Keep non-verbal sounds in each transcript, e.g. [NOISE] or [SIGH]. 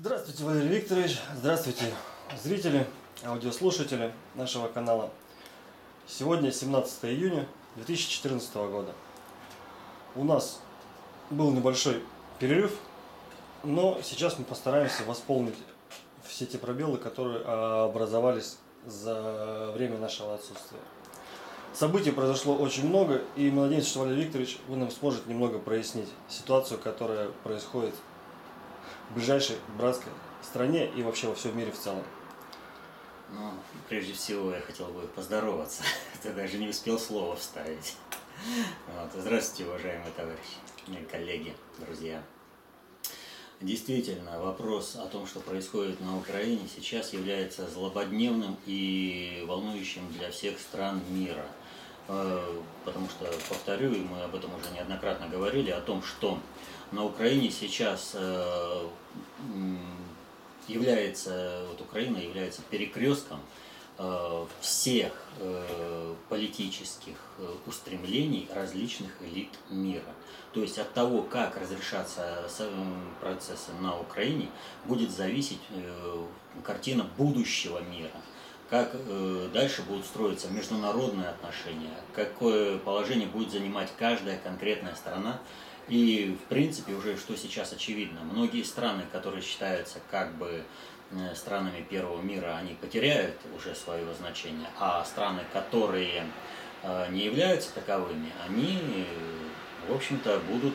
Здравствуйте, Валерий Викторович. Здравствуйте, зрители, аудиослушатели нашего канала. Сегодня 17 июня 2014 года. У нас был небольшой перерыв, но сейчас мы постараемся восполнить все те пробелы, которые образовались за время нашего отсутствия. Событий произошло очень много, и мы надеемся, что Валерий Викторович, вы нам сможете немного прояснить ситуацию, которая происходит ближайшей братской стране и вообще во всем мире в целом. Ну, прежде всего я хотел бы поздороваться. [LAUGHS] Ты даже не успел слово вставить. Вот. Здравствуйте, уважаемые товарищи, коллеги, друзья. Действительно, вопрос о том, что происходит на Украине, сейчас является злободневным и волнующим для всех стран мира. Э, потому что, повторю, и мы об этом уже неоднократно говорили, о том, что на Украине сейчас э, является, вот Украина является перекрестком э, всех э, политических устремлений различных элит мира. То есть от того, как разрешаться процессы на Украине, будет зависеть картина будущего мира как дальше будут строиться международные отношения, какое положение будет занимать каждая конкретная страна и, в принципе, уже что сейчас очевидно, многие страны, которые считаются как бы э, странами первого мира, они потеряют уже свое значение, а страны, которые э, не являются таковыми, они, в общем-то, будут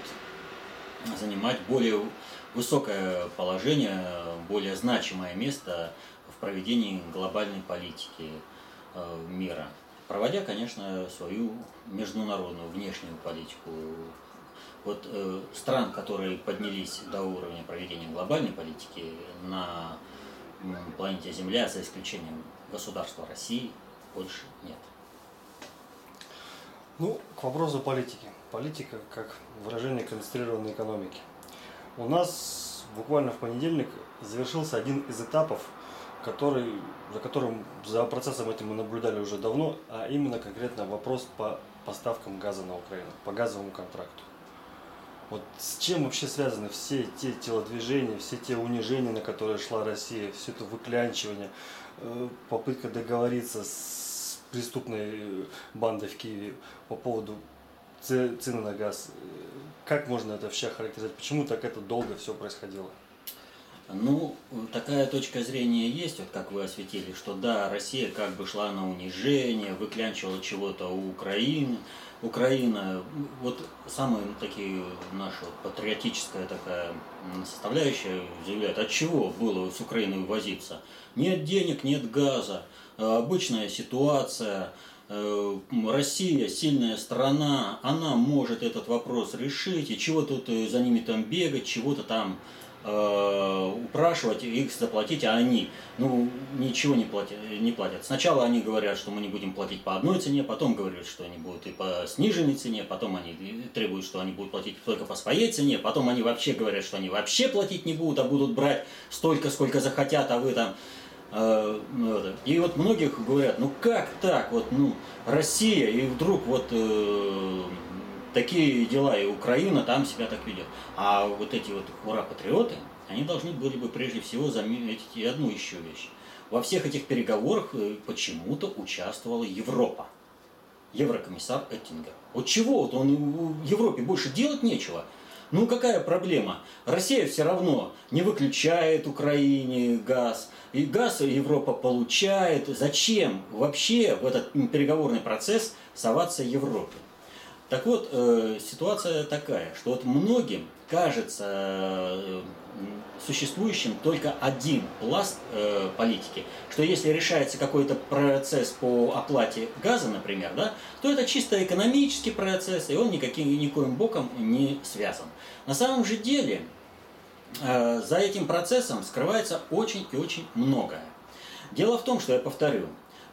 занимать более высокое положение, более значимое место в проведении глобальной политики э, мира, проводя, конечно, свою международную внешнюю политику вот э, стран, которые поднялись до уровня проведения глобальной политики на планете Земля, за исключением государства России, больше нет. Ну, к вопросу политики. Политика как выражение концентрированной экономики. У нас буквально в понедельник завершился один из этапов, который, за которым, за процессом этим мы наблюдали уже давно, а именно конкретно вопрос по поставкам газа на Украину, по газовому контракту. Вот с чем вообще связаны все те телодвижения, все те унижения, на которые шла Россия, все это выклянчивание, э, попытка договориться с преступной бандой в Киеве по поводу цены на газ. Как можно это вообще характеризовать? Почему так это долго все происходило? Ну, такая точка зрения есть, вот как вы осветили, что да, Россия как бы шла на унижение, выклянчивала чего-то у Украины, Украина, вот самая такие наша патриотическая такая составляющая заявляет, от чего было с Украиной возиться? Нет денег, нет газа, обычная ситуация, э, Россия сильная страна, она может этот вопрос решить, и чего тут э, за ними там бегать, чего-то там Э, упрашивать их заплатить, а они ну, ничего не платят, не платят. Сначала они говорят, что мы не будем платить по одной цене, потом говорят, что они будут и по сниженной цене, потом они требуют, что они будут платить только по своей цене, потом они вообще говорят, что они вообще платить не будут, а будут брать столько, сколько захотят, а вы там э, ну, и вот многих говорят, ну как так, вот, ну, Россия, и вдруг вот э, такие дела, и Украина там себя так ведет. А вот эти вот ура-патриоты, они должны были бы прежде всего заметить и одну еще вещь. Во всех этих переговорах э, почему-то участвовала Европа. Еврокомиссар Эттингер. Вот чего вот он в Европе больше делать нечего. Ну какая проблема? Россия все равно не выключает Украине газ, и газ Европа получает. Зачем вообще в этот переговорный процесс соваться Европе? Так вот, э, ситуация такая, что вот многим кажется э, существующим только один пласт э, политики, что если решается какой-то процесс по оплате газа, например, да, то это чисто экономический процесс, и он никаким, никоим боком не связан. На самом же деле, за этим процессом скрывается очень и очень многое. Дело в том, что я повторю,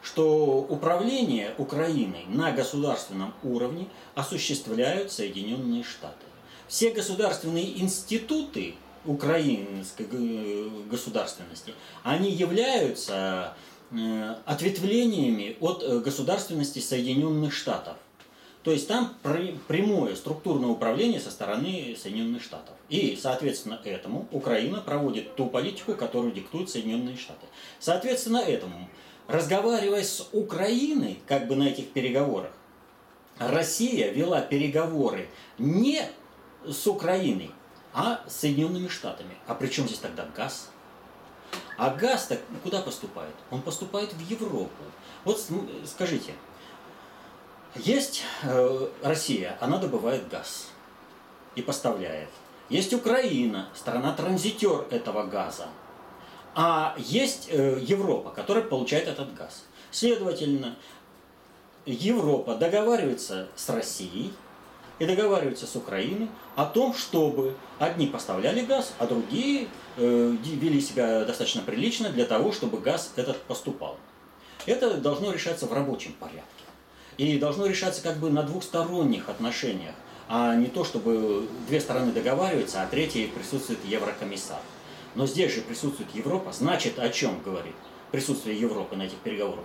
что управление Украиной на государственном уровне осуществляют Соединенные Штаты. Все государственные институты украинской государственности, они являются э, ответвлениями от государственности Соединенных Штатов. То есть там прямое структурное управление со стороны Соединенных Штатов. И, соответственно, этому Украина проводит ту политику, которую диктуют Соединенные Штаты. Соответственно, этому, разговаривая с Украиной, как бы на этих переговорах, Россия вела переговоры не с Украиной, а с Соединенными Штатами. А при чем здесь тогда газ? А газ-то куда поступает? Он поступает в Европу. Вот скажите, есть э, Россия, она добывает газ и поставляет. Есть Украина, страна-транзитер этого газа. А есть э, Европа, которая получает этот газ. Следовательно, Европа договаривается с Россией и договаривается с Украиной о том, чтобы одни поставляли газ, а другие э, вели себя достаточно прилично для того, чтобы газ этот поступал. Это должно решаться в рабочем порядке. И должно решаться как бы на двухсторонних отношениях, а не то, чтобы две стороны договариваются, а третьей присутствует еврокомиссар. Но здесь же присутствует Европа, значит о чем говорит присутствие Европы на этих переговорах?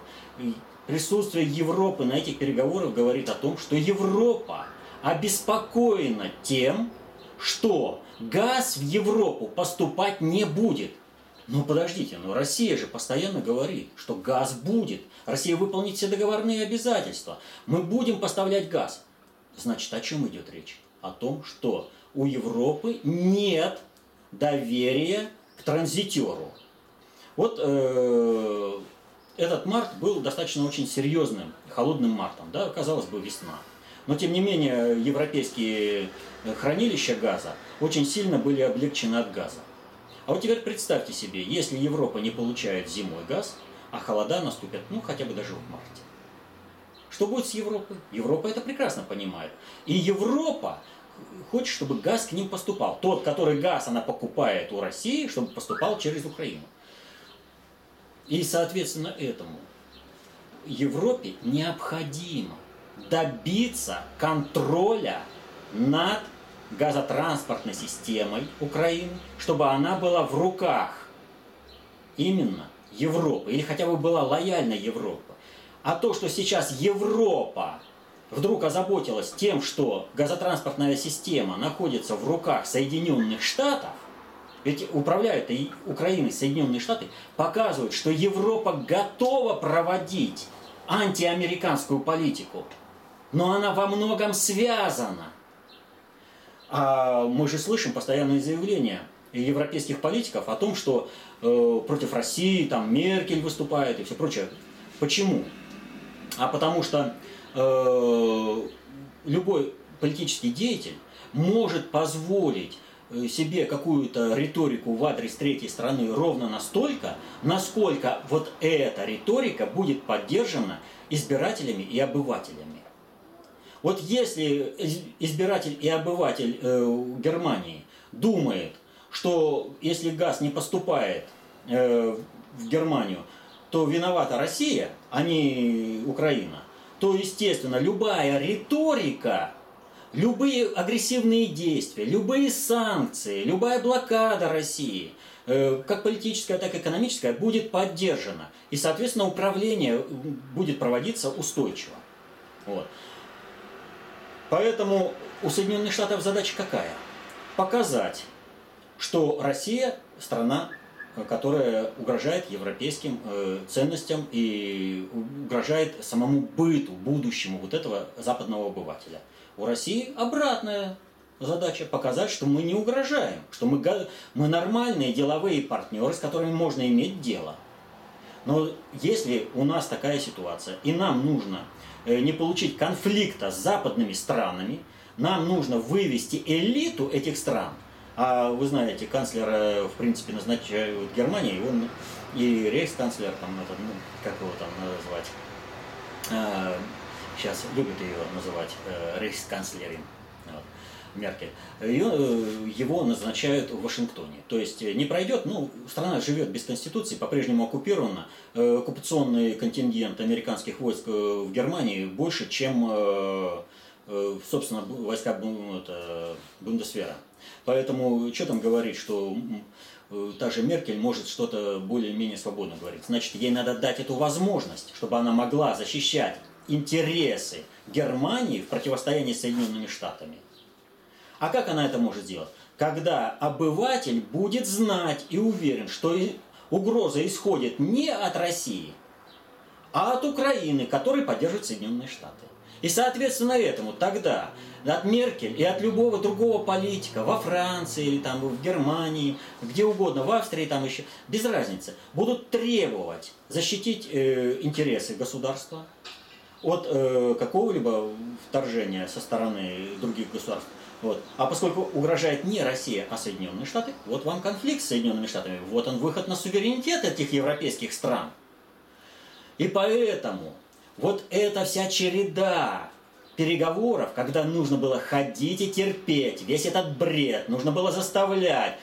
Присутствие Европы на этих переговорах говорит о том, что Европа обеспокоена тем, что газ в Европу поступать не будет. Ну подождите, но Россия же постоянно говорит, что газ будет. Россия выполнит все договорные обязательства. Мы будем поставлять газ. Значит, о чем идет речь? О том, что у Европы нет доверия к транзитеру. Вот э, этот март был достаточно очень серьезным, холодным мартом, да, казалось бы, весна. Но, тем не менее, европейские хранилища газа очень сильно были облегчены от газа. А вот теперь представьте себе, если Европа не получает зимой газ, а холода наступят, ну, хотя бы даже в марте. Что будет с Европой? Европа это прекрасно понимает. И Европа хочет, чтобы газ к ним поступал. Тот, который газ она покупает у России, чтобы поступал через Украину. И, соответственно, этому Европе необходимо добиться контроля над газотранспортной системой Украины, чтобы она была в руках именно Европы, или хотя бы была лояльна Европа. А то, что сейчас Европа вдруг озаботилась тем, что газотранспортная система находится в руках Соединенных Штатов, ведь управляют и Украиной Соединенные Штаты, показывают, что Европа готова проводить антиамериканскую политику, но она во многом связана. А мы же слышим постоянные заявления европейских политиков о том, что э, против России там Меркель выступает и все прочее. Почему? А потому что э, любой политический деятель может позволить Э, себе какую-то риторику в адрес третьей страны ровно настолько, насколько вот эта риторика будет поддержана избирателями и обывателями. Вот если избиратель и обыватель э, Германии думает, что если газ не поступает э, в Германию, то виновата Россия, а не Украина, то, естественно, любая риторика любые агрессивные действия, любые санкции, любая блокада России, э, как политическая, так и экономическая, будет поддержана. И, соответственно, управление будет проводиться устойчиво. Вот. Поэтому у Соединенных Штатов задача какая? Показать, что Россия страна, которая угрожает европейским э, ценностям и угрожает самому быту, будущему вот этого западного обывателя – у России обратная задача показать, что мы не угрожаем, что мы, мы нормальные деловые партнеры, с которыми можно иметь дело. Но если у нас такая ситуация, и нам нужно э, не получить конфликта с западными странами, нам нужно вывести элиту этих стран. А вы знаете, канцлера, в принципе, назначают Германия, и он и рейхсканцлер, там, это, ну, как его там назвать, а, сейчас любят ее называть э, рейхсканцлером вот, Меркель, э, его назначают в Вашингтоне. То есть э, не пройдет, ну, страна живет без конституции, по-прежнему оккупирована. Э, оккупационный контингент американских войск в Германии больше, чем, собственно, войска это, Бундесвера. Поэтому что там говорить, что та же Меркель может что-то более-менее свободно говорить. Значит, ей надо дать эту возможность, чтобы она могла защищать интересы Германии в противостоянии с Соединенными Штатами. А как она это может сделать? Когда обыватель будет знать и уверен, что угроза исходит не от России, а от Украины, который поддерживает Соединенные Штаты. И соответственно этому тогда от Меркель и от любого другого политика во Франции или там в Германии, где угодно, в Австрии там еще, без разницы, будут требовать защитить э, интересы государства от э, какого-либо вторжения со стороны других государств. Вот. А поскольку угрожает не Россия, а Соединенные Штаты, вот вам конфликт с Соединенными Штатами, вот он выход на суверенитет этих европейских стран. И поэтому вот эта вся череда переговоров, когда нужно было ходить и терпеть, весь этот бред, нужно было заставлять,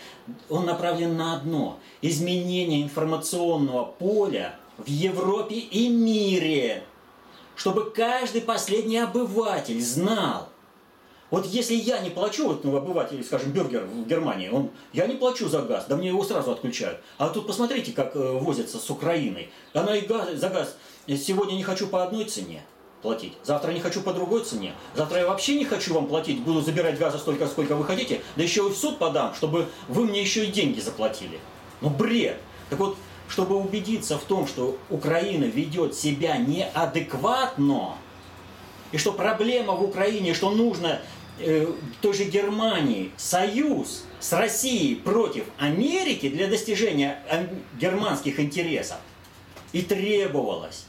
он направлен на одно – изменение информационного поля в Европе и мире, чтобы каждый последний обыватель знал, вот если я не плачу, вот ну, обыватель, скажем, бюргер в Германии, он, я не плачу за газ, да мне его сразу отключают. А тут посмотрите, как э, возятся с Украиной. Она и газ, за газ сегодня не хочу по одной цене, платить. Завтра не хочу по другой цене. Завтра я вообще не хочу вам платить, буду забирать газа столько, сколько вы хотите, да еще и в суд подам, чтобы вы мне еще и деньги заплатили. Ну бред. Так вот, чтобы убедиться в том, что Украина ведет себя неадекватно, и что проблема в Украине, что нужно э, той же Германии союз с Россией против Америки для достижения германских интересов, и требовалось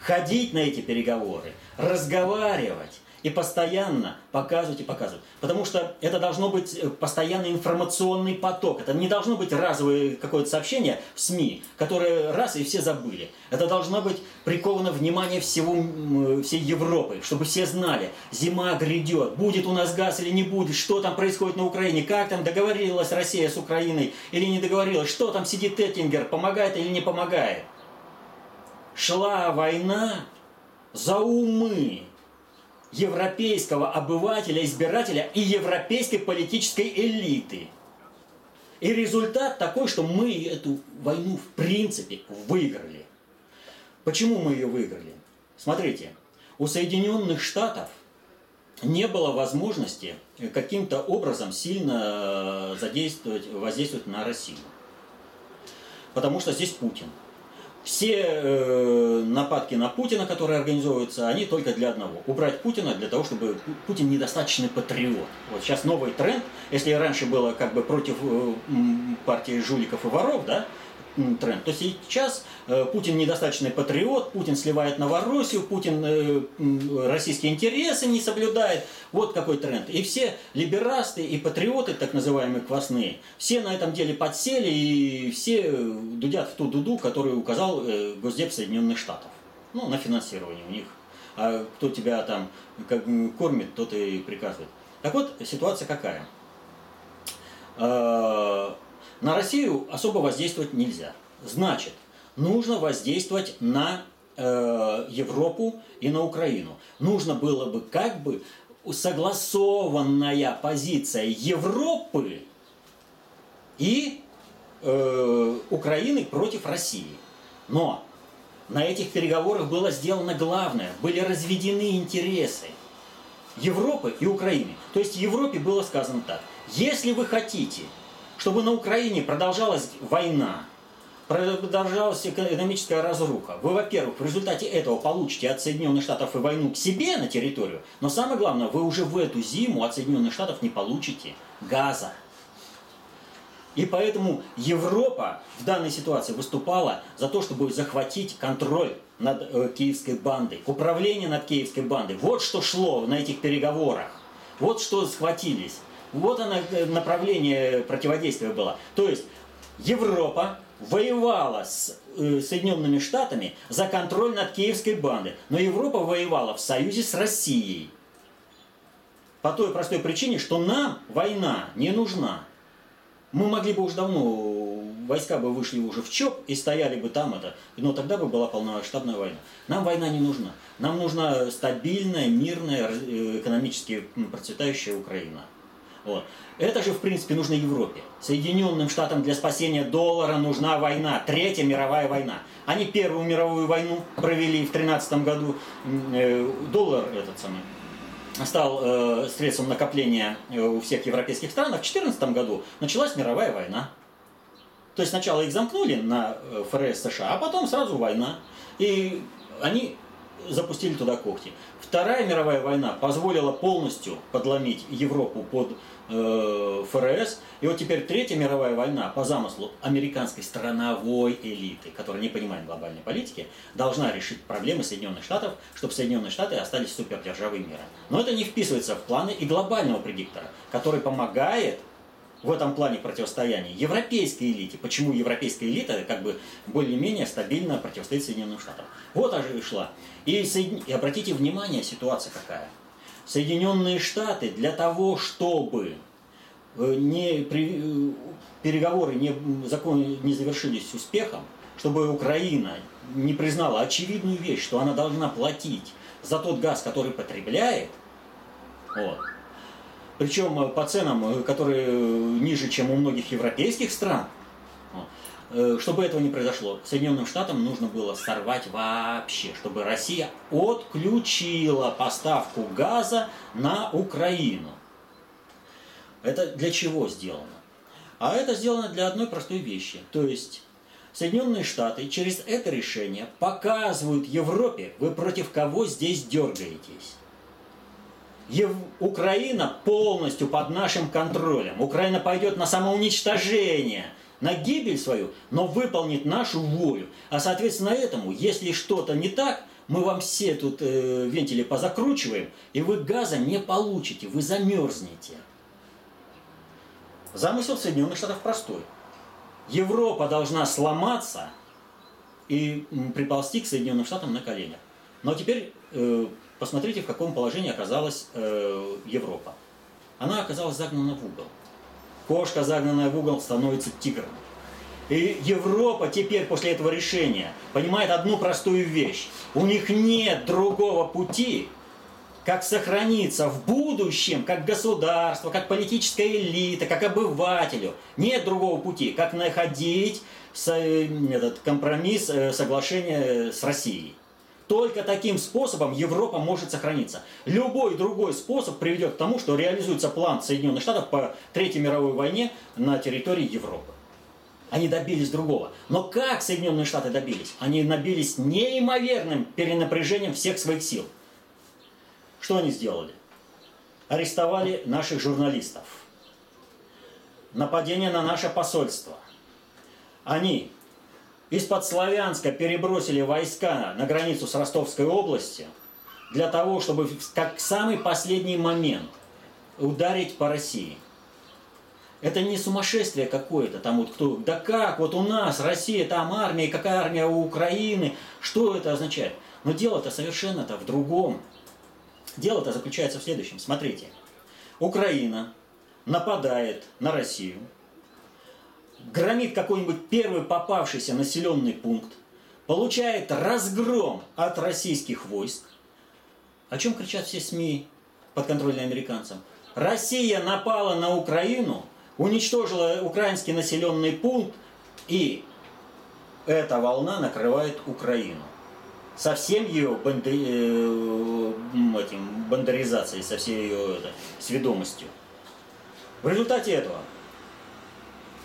ходить на эти переговоры, разговаривать и постоянно показывать и показывать. Потому что это должно быть э, постоянный информационный поток. Это не должно быть разовое какое-то сообщение в СМИ, которое раз и все забыли. Это должно быть приковано внимание всего, э, всей Европы, чтобы все знали, зима грядет, будет у нас газ или не будет, что там происходит на Украине, как там договорилась Россия с Украиной или не договорилась, что там сидит Эттингер, помогает или не помогает шла война за умы европейского обывателя, избирателя и европейской политической элиты. И результат такой, что мы эту войну в принципе выиграли. Почему мы ее выиграли? Смотрите, у Соединенных Штатов не было возможности каким-то образом сильно задействовать, воздействовать на Россию. Потому что здесь Путин – все э, нападки на Путина, которые организовываются, они только для одного. Убрать Путина для того, чтобы Путин недостаточный патриот. Вот сейчас новый тренд. Если раньше было как бы против э, партии жуликов и воров, да, тренд, то сейчас э, Путин недостаточный патриот, Путин сливает Новороссию, Путин э, российские интересы не соблюдает. Вот какой тренд. И все либерасты и патриоты, так называемые квасные, все на этом деле подсели и все дудят в ту дуду, которую указал э, Госдеп Соединенных Штатов. Ну, на финансирование у них. А кто тебя там кормит, тот и приказывает. Так вот, ситуация какая? На Россию особо воздействовать нельзя. Значит, нужно воздействовать на э, Европу и на Украину. Нужно было бы как бы согласованная позиция Европы и э, Украины против России. Но на этих переговорах было сделано главное, были разведены интересы Европы и Украины. То есть Европе было сказано так, если вы хотите чтобы на Украине продолжалась война, продолжалась экономическая разруха. Вы, во-первых, в результате этого получите от Соединенных Штатов и войну к себе на территорию, но самое главное, вы уже в эту зиму от Соединенных Штатов не получите газа. И поэтому Европа в данной ситуации выступала за то, чтобы захватить контроль над э, киевской бандой, управление над киевской бандой. Вот что шло на этих переговорах. Вот что схватились. Вот оно э, направление противодействия было. То есть Европа воевала с э, Соединенными Штатами за контроль над киевской бандой. Но Европа воевала в союзе с Россией. По той простой причине, что нам война не нужна. Мы могли бы уже давно, войска бы вышли уже в ЧОП и стояли бы там это, но тогда бы была полномасштабная война. Нам война не нужна. Нам нужна стабильная, мирная, э, экономически процветающая Украина. Вот. Это же, в принципе, нужно Европе. Соединенным Штатам для спасения доллара нужна война, Третья мировая война. Они Первую мировую войну провели в 13 году. Э, доллар этот самый стал э, средством накопления э, у всех европейских стран. А в 14 году началась мировая война. То есть сначала их замкнули на э, ФРС США, а потом сразу война. И они запустили туда когти. Вторая мировая война позволила полностью подломить Европу под э, ФРС. И вот теперь Третья мировая война по замыслу американской страновой элиты, которая не понимает глобальной политики, должна решить проблемы Соединенных Штатов, чтобы Соединенные Штаты остались супердержавой мира. Но это не вписывается в планы и глобального предиктора, который помогает в этом плане противостояния европейской элите. Почему европейская элита как бы более-менее стабильно противостоит Соединенным Штатам. Вот аж и шла. И, соедин... и обратите внимание, ситуация какая. Соединенные Штаты для того, чтобы э, не при... Э, переговоры не, закон... не завершились успехом, чтобы Украина не признала очевидную вещь, что она должна платить за тот газ, который потребляет, вот, причем э, по ценам, э, которые э, ниже, чем у многих европейских стран, чтобы этого не произошло, Соединенным Штатам нужно было сорвать вообще, чтобы Россия отключила поставку газа на Украину. Это для чего сделано? А это сделано для одной простой вещи. То есть Соединенные Штаты через это решение показывают Европе, вы против кого здесь дергаетесь. Ев... Украина полностью под нашим контролем. Украина пойдет на самоуничтожение, на гибель свою, но выполнит нашу волю. А соответственно этому, если что-то не так, мы вам все тут э, вентили позакручиваем, и вы газа не получите, вы замерзнете. Замысел Соединенных Штатов простой. Европа должна сломаться и приползти к Соединенным Штатам на коленях. Но теперь э, Посмотрите, в каком положении оказалась э, Европа. Она оказалась загнана в угол. Кошка, загнанная в угол, становится тигром. И Европа теперь после этого решения понимает одну простую вещь. У них нет другого пути, как сохраниться в будущем, как государство, как политическая элита, как обывателю. Нет другого пути, как находить э, этот компромисс, э, соглашение с Россией. Только таким способом Европа может сохраниться. Любой другой способ приведет к тому, что реализуется план Соединенных Штатов по Третьей мировой войне на территории Европы. Они добились другого. Но как Соединенные Штаты добились? Они добились неимоверным перенапряжением всех своих сил. Что они сделали? Арестовали наших журналистов. Нападение на наше посольство. Они из-под Славянска перебросили войска на границу с Ростовской областью для того, чтобы как самый последний момент ударить по России. Это не сумасшествие какое-то, там вот кто, да как, вот у нас Россия, там армия, какая армия у Украины, что это означает? Но дело-то совершенно-то в другом. Дело-то заключается в следующем. Смотрите, Украина нападает на Россию, громит какой-нибудь первый попавшийся населенный пункт, получает разгром от российских войск. О чем кричат все СМИ подконтрольные американцам? Россия напала на Украину, уничтожила украинский населенный пункт, и эта волна накрывает Украину. Со всем ее банди... Э, этим, бандеризацией, со всей ее это, сведомостью. В результате этого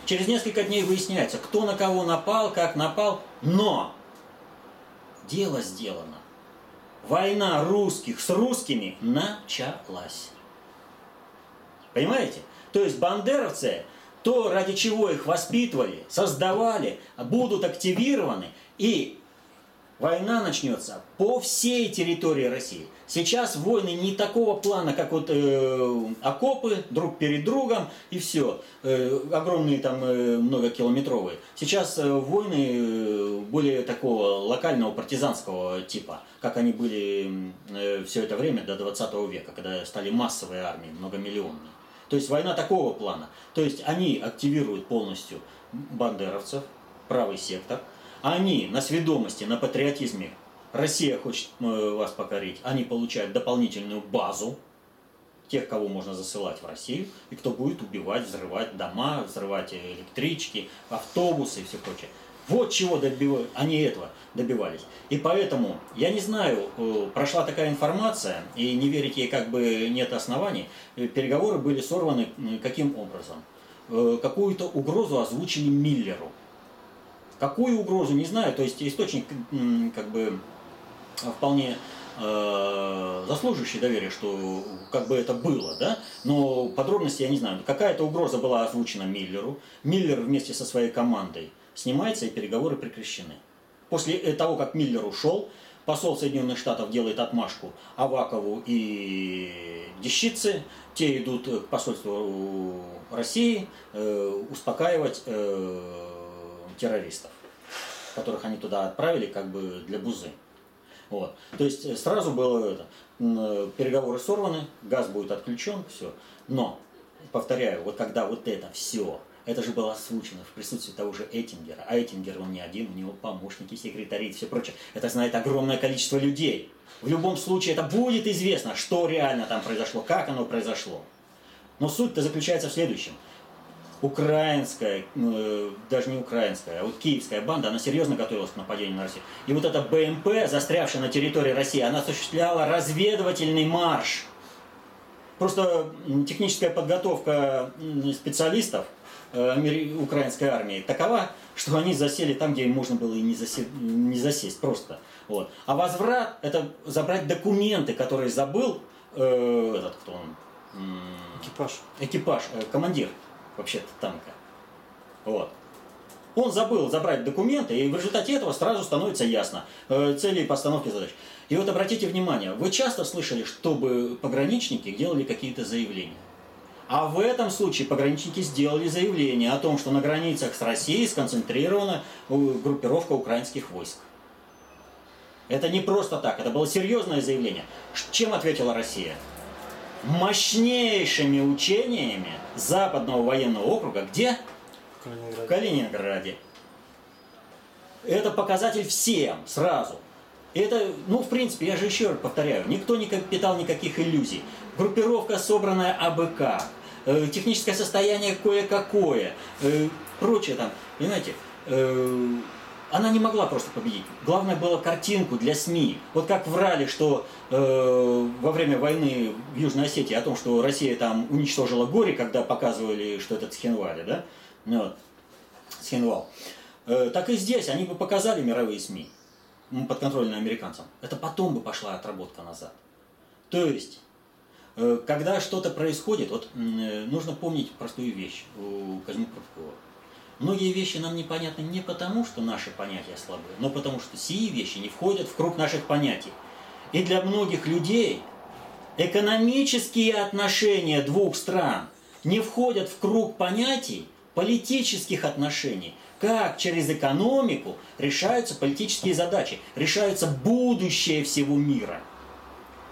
Через несколько дней выясняется, кто на кого напал, как напал, но дело сделано. Война русских с русскими началась. Понимаете? То есть бандеровцы, то, ради чего их воспитывали, создавали, будут активированы, и война начнется по всей территории России. Сейчас войны не такого плана, как вот э, окопы друг перед другом и все, э, огромные там э, многокилометровые. Сейчас э, войны э, более такого локального партизанского типа, как они были э, все это время до 20 века, когда стали массовые армии, многомиллионные. То есть война такого плана. То есть они активируют полностью бандеровцев, правый сектор, они на сведомости, на патриотизме Россия хочет э, вас покорить, они получают дополнительную базу, тех, кого можно засылать в Россию, и кто будет убивать, взрывать дома, взрывать электрички, автобусы и все прочее. Вот чего добивались, они этого добивались. И поэтому, я не знаю, э, прошла такая информация, и не верить ей как бы нет оснований, э, переговоры были сорваны каким образом? Какую-то угрозу озвучили Миллеру. Какую угрозу, не знаю, то есть источник как бы вполне э, заслуживающий доверия, что как бы это было, да, но подробности я не знаю. Какая-то угроза была озвучена Миллеру. Миллер вместе со своей командой снимается и переговоры прекращены. После того, как Миллер ушел, посол Соединенных Штатов делает отмашку Авакову и Дещице, те идут к посольству России э, успокаивать э, террористов, которых они туда отправили как бы для бузы. Вот. То есть э, сразу было это, э, переговоры сорваны, газ будет отключен, все. Но, повторяю, вот когда вот это все, это же было озвучено в присутствии того же Эттингера, а Эттингер он не один, у него помощники, секретари и все прочее. Это знает огромное количество людей. В любом случае это будет известно, что реально там произошло, как оно произошло. Но суть-то заключается в следующем украинская, э, даже не украинская, а вот киевская банда, она серьезно готовилась к нападению на Россию. И вот эта БМП, застрявшая на территории России, она осуществляла разведывательный марш. Просто техническая подготовка специалистов э, украинской армии такова, что они засели там, где им можно было и не, засе, не засесть просто. Вот. А возврат – это забрать документы, которые забыл э, этот, кто он? Экипаж. Экипаж, э, командир вообще-то танка. Вот. Он забыл забрать документы, и в результате этого сразу становится ясно э, цели и постановки задач. И вот обратите внимание, вы часто слышали, чтобы пограничники делали какие-то заявления. А в этом случае пограничники сделали заявление о том, что на границах с Россией сконцентрирована э, группировка украинских войск. Это не просто так, это было серьезное заявление. Чем ответила Россия? мощнейшими учениями Западного военного округа, где? В Калининграде. В Калининграде. Это показатель всем сразу. Это, ну, в принципе, я же еще раз повторяю, никто не питал никаких иллюзий. Группировка, собранная АБК, э, техническое состояние кое-какое, э, прочее там, понимаете, э, она не могла просто победить. Главное было картинку для СМИ. Вот как врали, что э, во время войны в Южной Осетии о том, что Россия там уничтожила горе, когда показывали, что это Цхинвали, да? Ну, вот. Цхинвал. Э, так и здесь они бы показали мировые СМИ, подконтрольные американцам. Это потом бы пошла отработка назад. То есть, э, когда что-то происходит, вот э, нужно помнить простую вещь у Козьмы Прудкова. Многие вещи нам непонятны не потому, что наши понятия слабы, но потому что сии вещи не входят в круг наших понятий. И для многих людей экономические отношения двух стран не входят в круг понятий политических отношений. Как через экономику решаются политические задачи, решается будущее всего мира.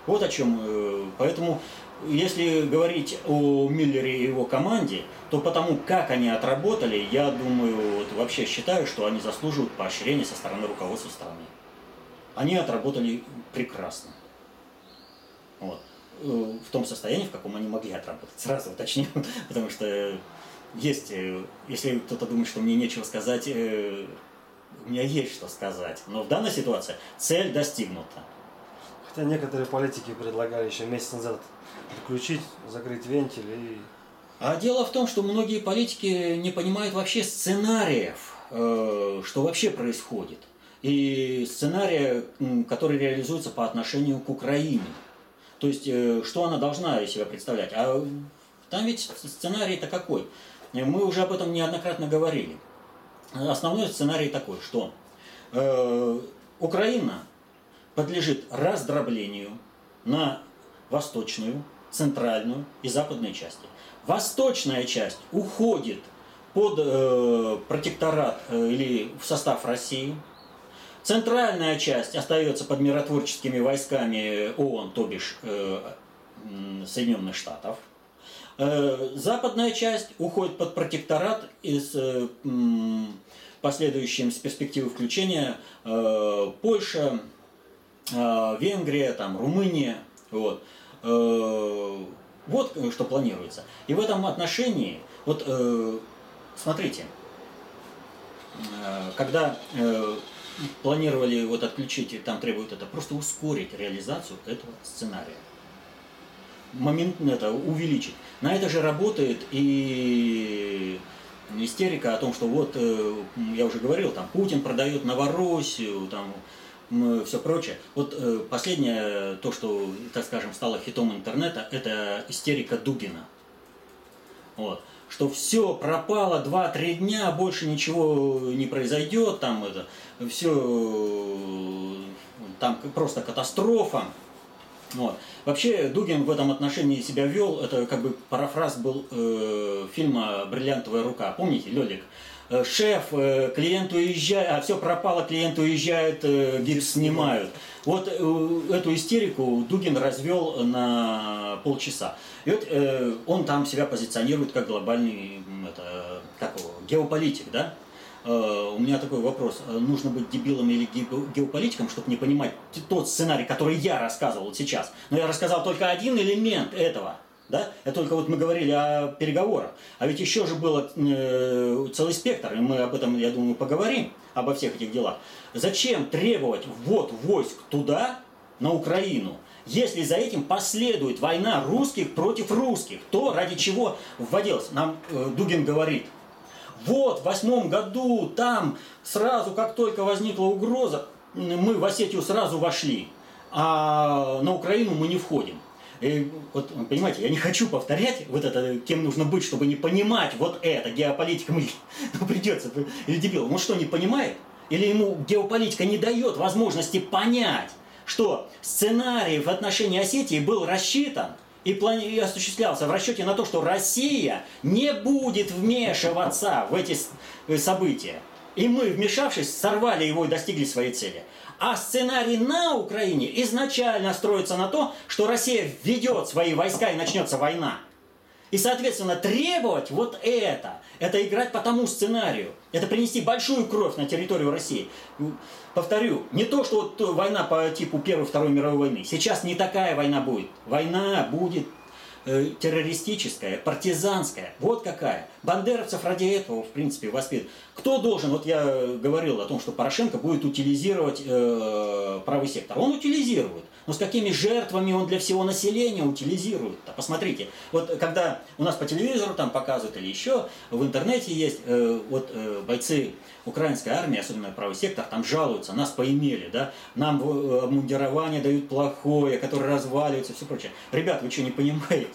Вот о чем. Э, поэтому если говорить о Миллере и его команде, то потому как они отработали, я думаю, вот вообще считаю, что они заслуживают поощрения со стороны руководства страны. Они отработали прекрасно. Вот. Э, в том состоянии, в каком они могли отработать. Сразу уточню, [LAUGHS] потому что есть, э, если кто-то думает, что мне нечего сказать, э, у меня есть что сказать. Но в данной ситуации цель достигнута. Хотя некоторые политики предлагали еще месяц назад включить, закрыть вентиль и... А дело в том, что многие политики не понимают вообще сценариев, э, что вообще происходит. И сценария, который реализуется по отношению к Украине. То есть, э, что она должна из себя представлять. А там ведь сценарий-то какой? Мы уже об этом неоднократно говорили. Основной сценарий такой, что э, Украина подлежит раздроблению на восточную, центральную и западную части. Восточная часть уходит под э, протекторат э, или в состав России. Центральная часть остается под миротворческими войсками ООН, то бишь э, Соединенных Штатов. Э, западная часть уходит под протекторат и с э, последующим с перспективы включения э, Польша, Венгрия, там, Румыния. Вот. Э, Вот э, что планируется. И в этом отношении, вот э, смотрите, э, когда э, планировали вот отключить, там требуют это, просто ускорить реализацию этого сценария. Моментно это увеличить. На это же работает и истерика о том, что вот, э, я уже говорил, там Путин продает Новороссию, там все прочее. Вот э, последнее, то, что, так скажем, стало хитом интернета, это истерика Дугина. Вот. Что все пропало 2-3 дня, больше ничего не произойдет, там это, все, там просто катастрофа. Вот. Вообще Дугин в этом отношении себя вел, это как бы парафраз был э, фильма «Бриллиантовая рука». Помните, Лёлик? Э, шеф, э, клиент уезжает, а все пропало, клиент уезжает, э, гипс снимают. Вот эту истерику Дугин развел на полчаса. И вот он там себя позиционирует как глобальный это, как его, геополитик, да? у меня такой вопрос. Нужно быть дебилом или геополитиком, чтобы не понимать тот сценарий, который я рассказывал сейчас. Но я рассказал только один элемент этого – да? Это только вот мы говорили о переговорах. А ведь еще же был э, целый спектр, и мы об этом, я думаю, поговорим, обо всех этих делах. Зачем требовать ввод войск туда, на Украину, если за этим последует война русских против русских, то ради чего вводилось? Нам э, Дугин говорит, вот в восьмом году там сразу, как только возникла угроза, мы в Осетию сразу вошли, а на Украину мы не входим. Вот, понимаете, я не хочу повторять вот это, кем нужно быть, чтобы не понимать вот это, геополитика, мы, [LAUGHS] ну, придется, или дебил, он что, не понимает? Или ему геополитика не дает возможности понять, что сценарий в отношении Осетии был рассчитан и, плани... и осуществлялся в расчете на то, что Россия не будет вмешиваться в эти события. И мы, вмешавшись, сорвали его и достигли своей цели. А сценарий на Украине изначально строится на то, что Россия введет свои войска и начнется война. И, соответственно, требовать вот это, это играть по тому сценарию, это принести большую кровь на территорию России. Повторю, не то, что вот война по типу Первой Второй мировой войны. Сейчас не такая война будет. Война будет Э, террористическая, партизанская. Вот какая. Бандеровцев ради этого, в принципе, воспитывают. Кто должен, вот я говорил о том, что Порошенко будет утилизировать э, правый сектор. Он утилизирует. Но с какими жертвами он для всего населения утилизирует? -то? Посмотрите, вот когда у нас по телевизору там показывают или еще, в интернете есть, э, вот э, бойцы украинской армии, особенно правый сектор, там жалуются, нас поимели, да, нам э, обмундирование дают плохое, которое разваливается, все прочее. Ребят, вы что, не понимаете?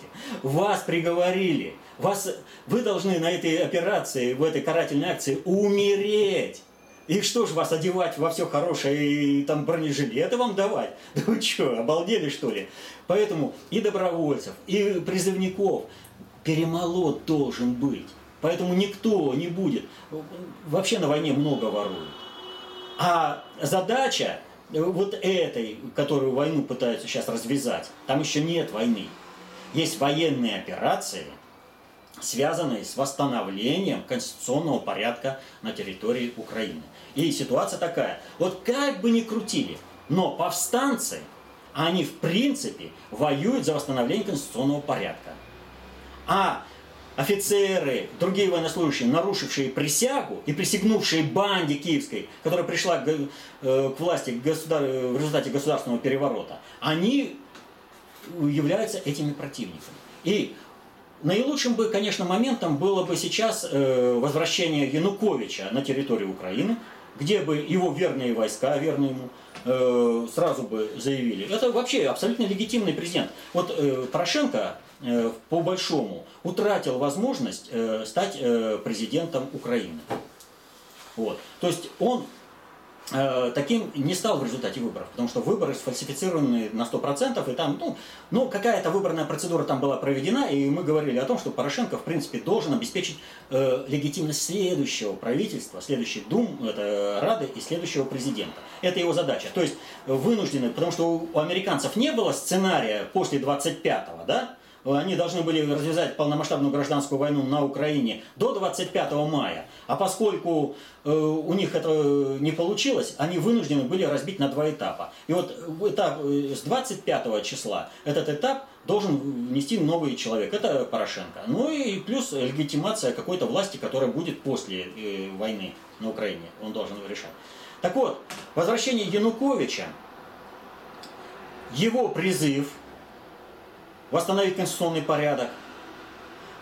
Вас приговорили, вас, вы должны на этой операции, в этой карательной акции умереть. И что ж вас одевать во все хорошее и там бронежилеты вам давать? [LAUGHS] Да вы что, обалдели что ли? Поэтому и добровольцев, и призывников перемолот должен быть. Поэтому никто не будет. Вообще на войне много воруют. А задача вот этой, которую войну пытаются сейчас развязать, там еще нет войны. Есть военные операции, связанные с восстановлением конституционного порядка на территории Украины. И ситуация такая. Вот как бы ни крутили, но повстанцы, они в принципе воюют за восстановление конституционного порядка. А офицеры, другие военнослужащие, нарушившие присягу и присягнувшие банде киевской, которая пришла к, э, к власти государ... в результате государственного переворота, они являются этими противниками. И наилучшим бы, конечно, моментом было бы сейчас э, возвращение Януковича на территорию Украины, где бы его верные войска, верные ему, э, сразу бы заявили. Это вообще абсолютно легитимный президент. Вот Порошенко Э, по большому утратил возможность стать президентом Украины. Вот. То есть он таким не стал в результате выборов, потому что выборы сфальсифицированы на 100%, и там, ну, ну какая-то выборная процедура там была проведена, и мы говорили о том, что Порошенко, в принципе, должен обеспечить э, легитимность следующего правительства, следующей Дум, это Рады и следующего президента. Это его задача. То есть вынуждены, потому что у американцев не было сценария после 25-го, да, они должны были развязать полномасштабную гражданскую войну на Украине до 25 мая. А поскольку э, у них это не получилось, они вынуждены были разбить на два этапа. И вот этап, э, с 25 числа этот этап должен внести новый человек. Это Порошенко. Ну и плюс легитимация какой-то власти, которая будет после э, войны на Украине. Он должен решать. Так вот, возвращение Януковича, его призыв восстановить конституционный порядок,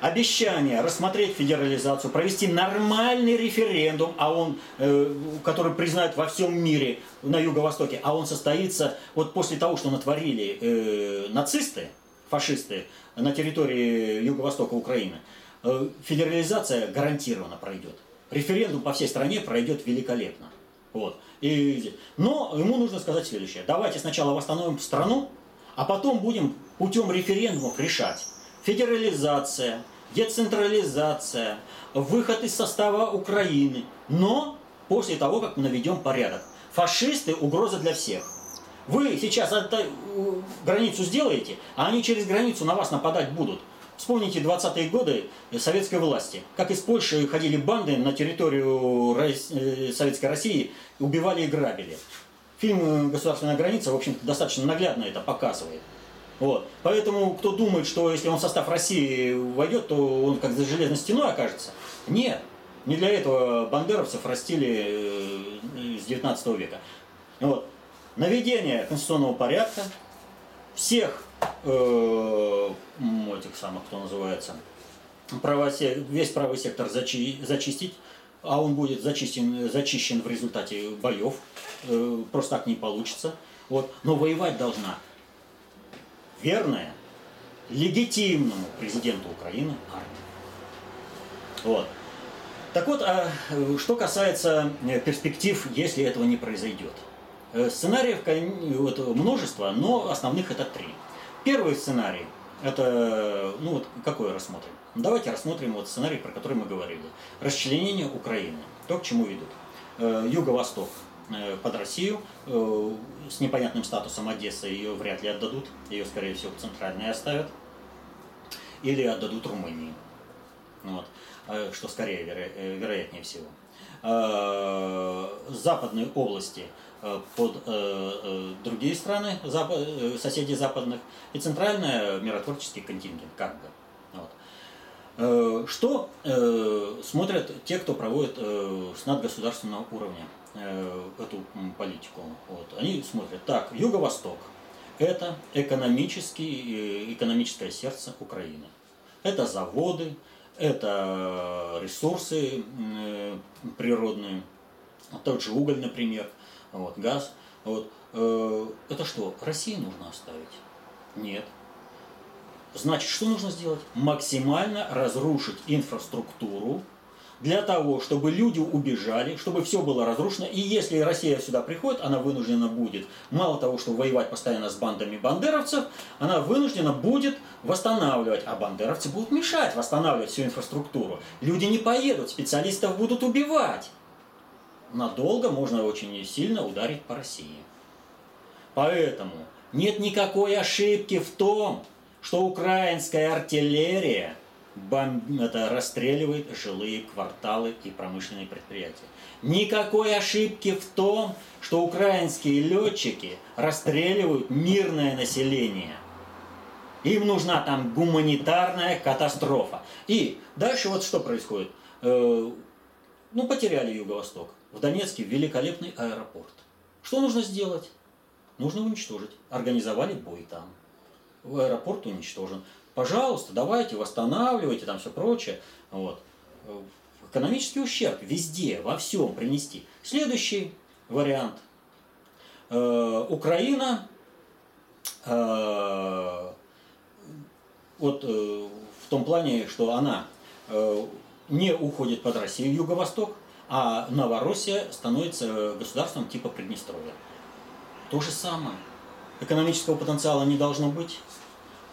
обещание рассмотреть федерализацию, провести нормальный референдум, а он, э, который признают во всем мире на Юго-Востоке, а он состоится вот после того, что натворили э, нацисты, фашисты на территории Юго-Востока Украины, э, федерализация гарантированно пройдет. Референдум по всей стране пройдет великолепно. Вот. И, но ему нужно сказать следующее. Давайте сначала восстановим страну, а потом будем путем референдумов решать. Федерализация, децентрализация, выход из состава Украины. Но после того, как мы наведем порядок. Фашисты – угроза для всех. Вы сейчас границу сделаете, а они через границу на вас нападать будут. Вспомните 20-е годы советской власти. Как из Польши ходили банды на территорию э, Советской России, убивали и грабили. Фильм «Государственная граница», в общем достаточно наглядно это показывает. Вот. Поэтому, кто думает, что если он в состав России войдет, то он как за железной стеной окажется. Нет. Не для этого бандеровцев растили э, с 19 века. Вот. Наведение конституционного порядка, всех э, этих самых, кто называется, правосек, весь правый сектор зачи, зачистить, а он будет зачищен, зачищен в результате боев, э, просто так не получится. Вот. Но воевать должна верная, легитимному президенту Украины армия. Вот. Так вот, а что касается э, перспектив, если этого не произойдет. Э, сценариев вот, множество, но основных это три. Первый сценарий, это, ну вот, какой рассмотрим? Давайте рассмотрим вот сценарий, про который мы говорили. Расчленение Украины. То, к чему ведут. Э, юго-восток Э, под Россию. Э, с непонятным статусом Одессы ее вряд ли отдадут. Ее, скорее всего, в центральной оставят. Или отдадут Румынии. Вот. Э, что скорее, веро- вероятнее всего. Западные области под другие страны, соседи западных, и центральная миротворческий контингент, как бы. Вот. Что смотрят те, кто проводит с надгосударственного уровня Э, эту политику. Вот. Они смотрят, так, Юго-Восток – это экономический, э, экономическое сердце Украины. Это заводы, это ресурсы э, природные, тот же уголь, например, вот, газ. Вот. Это что, России нужно оставить? Нет. Значит, что нужно сделать? Максимально разрушить инфраструктуру для того, чтобы люди убежали, чтобы все было разрушено. И если Россия сюда приходит, она вынуждена будет, мало того, что воевать постоянно с бандами бандеровцев, она вынуждена будет восстанавливать. А бандеровцы будут мешать восстанавливать всю инфраструктуру. Люди не поедут, специалистов будут убивать. Надолго можно очень сильно ударить по России. Поэтому нет никакой ошибки в том, что украинская артиллерия – бом... это расстреливает жилые кварталы и промышленные предприятия. Никакой ошибки в том, что украинские летчики расстреливают мирное население. Им нужна там гуманитарная катастрофа. И дальше вот что происходит. Э, ну, потеряли Юго-Восток. В Донецке великолепный аэропорт. Что нужно сделать? Нужно уничтожить. Организовали бой там. Аэропорт уничтожен пожалуйста, давайте, восстанавливайте, там все прочее. Вот. Экономический ущерб везде, во всем принести. Следующий вариант. Э, Украина э, вот э, в том плане, что она э, не уходит под Россию, юго-восток, а Новороссия становится государством типа Приднестровья. То же самое. Экономического потенциала не должно быть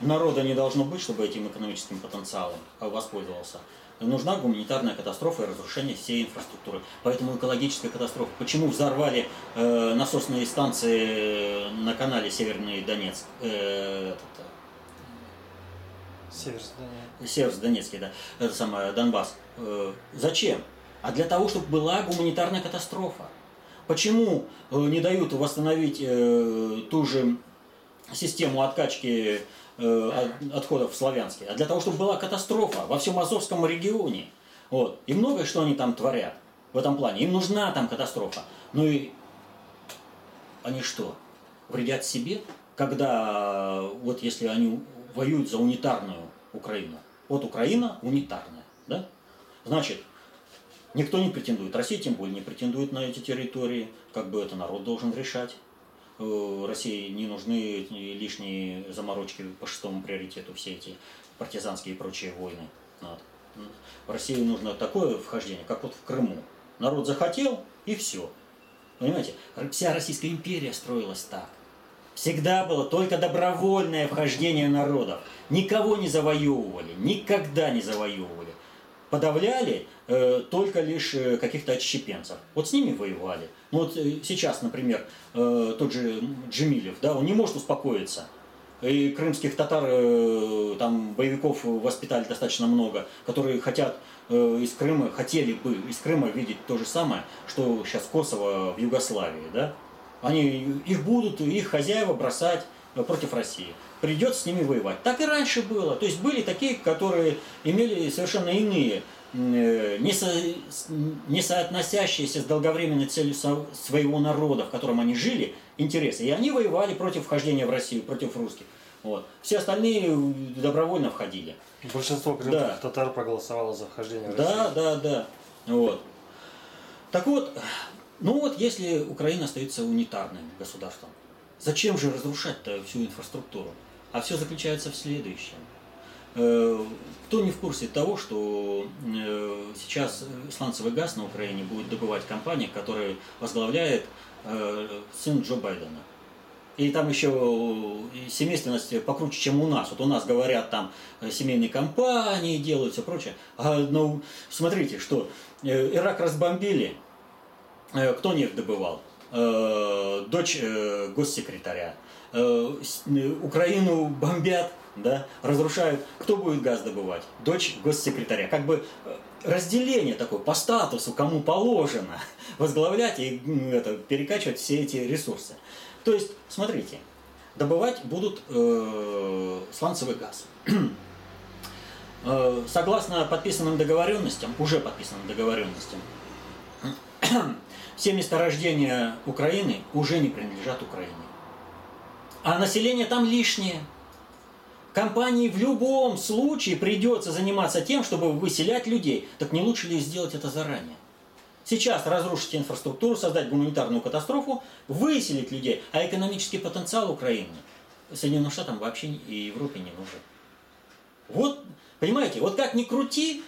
народа не должно быть, чтобы этим экономическим потенциалом воспользовался. Нужна гуманитарная катастрофа и разрушение всей инфраструктуры. Поэтому экологическая катастрофа. Почему взорвали э, насосные станции на канале Северный Донецк? Э, этот, Северс-Донецкий, да, это самое, Донбасс. Э, зачем? А для того, чтобы была гуманитарная катастрофа. Почему э, не дают восстановить э, ту же систему откачки отходов в Славянске? А для того, чтобы была катастрофа во всем Азовском регионе. Вот. И многое, что они там творят в этом плане. Им нужна там катастрофа. Ну и они что, вредят себе, когда вот если они воюют за унитарную Украину. Вот Украина унитарная, да? Значит, никто не претендует, Россия тем более не претендует на эти территории, как бы это народ должен решать. Э, России не нужны лишние заморочки по шестому приоритету, все эти партизанские и прочие войны. В России нужно такое вхождение, как вот в Крыму. Народ захотел, и все. Понимаете, вся Российская империя строилась так. Всегда было только добровольное вхождение народов. Никого не завоевывали, никогда не завоевывали. Подавляли э, только лишь э, каких-то отщепенцев. Вот с ними воевали. Ну вот э, сейчас, например, э, тот же Джемилев, да, он не может успокоиться. И крымских татар, э, там боевиков воспитали достаточно много, которые хотят э, из Крыма, хотели бы из Крыма видеть то же самое, что сейчас Косово в Югославии, да? Они, их будут, их хозяева бросать против России. Придется с ними воевать. Так и раньше было. То есть были такие, которые имели совершенно иные, э, не, со, не соотносящиеся с долговременной целью своего народа, в котором они жили, интересы. И они воевали против вхождения в Россию, против русских. Вот. Все остальные добровольно входили. Большинство крымских да. татар проголосовало за вхождение в Россию. Да, да, да. Вот. Так вот, ну вот, если Украина остается унитарным государством, зачем же разрушать-то всю инфраструктуру? А все заключается в следующем. Э, кто не в курсе того, что э, сейчас сланцевый газ на Украине будет добывать компания, которая возглавляет э, сын Джо Байдена. И там еще семейственность покруче, чем у нас. Вот у нас говорят, там семейные компании делают, все прочее. А ну, смотрите, что Ирак разбомбили, кто нефть добывал? Э, дочь э, госсекретаря. Украину бомбят, да, разрушают. Кто будет газ добывать? Дочь госсекретаря. Как бы разделение такое по статусу, кому положено [LAUGHS] возглавлять и это, перекачивать все эти ресурсы. То есть, смотрите, добывать будут э, сланцевый газ. [CLEARS THROAT] Согласно подписанным договоренностям, уже подписанным договоренностям, [CLEARS THROAT] все месторождения Украины уже не принадлежат Украине. А население там лишнее. Компании в любом случае придется заниматься тем, чтобы выселять людей. Так не лучше ли сделать это заранее? Сейчас разрушить инфраструктуру, создать гуманитарную катастрофу, выселить людей, а экономический потенциал Украины Соединенным Штатам вообще и Европе не нужен. Вот, понимаете, вот как ни крути,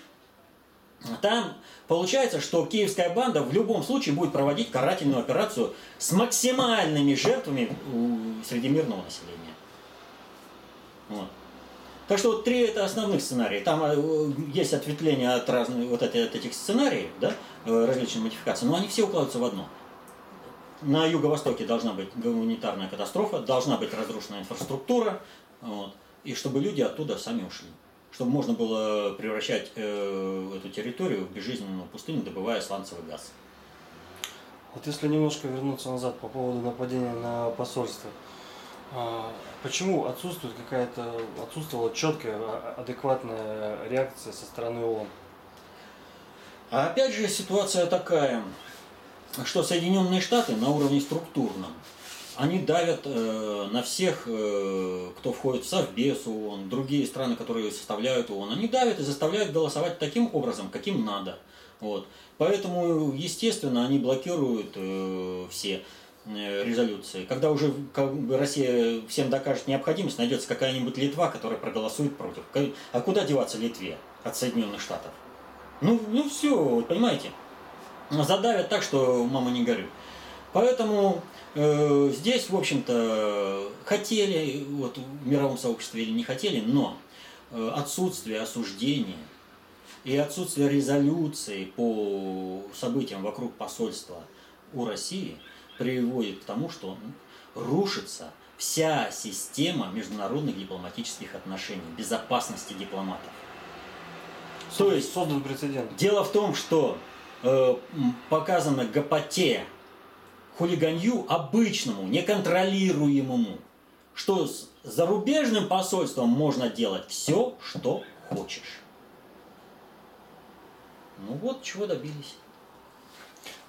там получается, что киевская банда в любом случае будет проводить карательную операцию с максимальными жертвами среди мирного населения. Вот. Так что вот три это основных сценария. Там э, есть ответвления от разных вот от, от этих сценариев, да, э, различные модификации, но они все укладываются в одно. На юго-востоке должна быть гуманитарная катастрофа, должна быть разрушена инфраструктура, вот, и чтобы люди оттуда сами ушли чтобы можно было превращать э, эту территорию в безжизненную пустыню, добывая сланцевый газ. Вот если немножко вернуться назад по поводу нападения на посольство, а, почему отсутствует какая-то, отсутствовала четкая, а, адекватная реакция со стороны ООН? А опять же ситуация такая, что Соединенные Штаты на уровне структурном они давят э, на всех, э, кто входит в Совбез ООН, другие страны, которые составляют ООН, они давят и заставляют голосовать таким образом, каким надо. Вот. Поэтому, естественно, они блокируют э, все э, резолюции. Когда уже Россия всем докажет необходимость, найдется какая-нибудь Литва, которая проголосует против. А куда деваться Литве от Соединенных Штатов? Ну, ну все, понимаете? Задавят так, что мама не горюй. Поэтому здесь, в общем-то, хотели, вот в мировом сообществе или не хотели, но э, отсутствие осуждения и отсутствие резолюции по событиям вокруг посольства у России приводит к тому, что рушится вся система международных дипломатических отношений, безопасности дипломатов. То есть создан прецедент. Дело в том, что э, показано гопоте, хулиганью обычному, неконтролируемому, что с зарубежным посольством можно делать все, что хочешь. Ну вот, чего добились.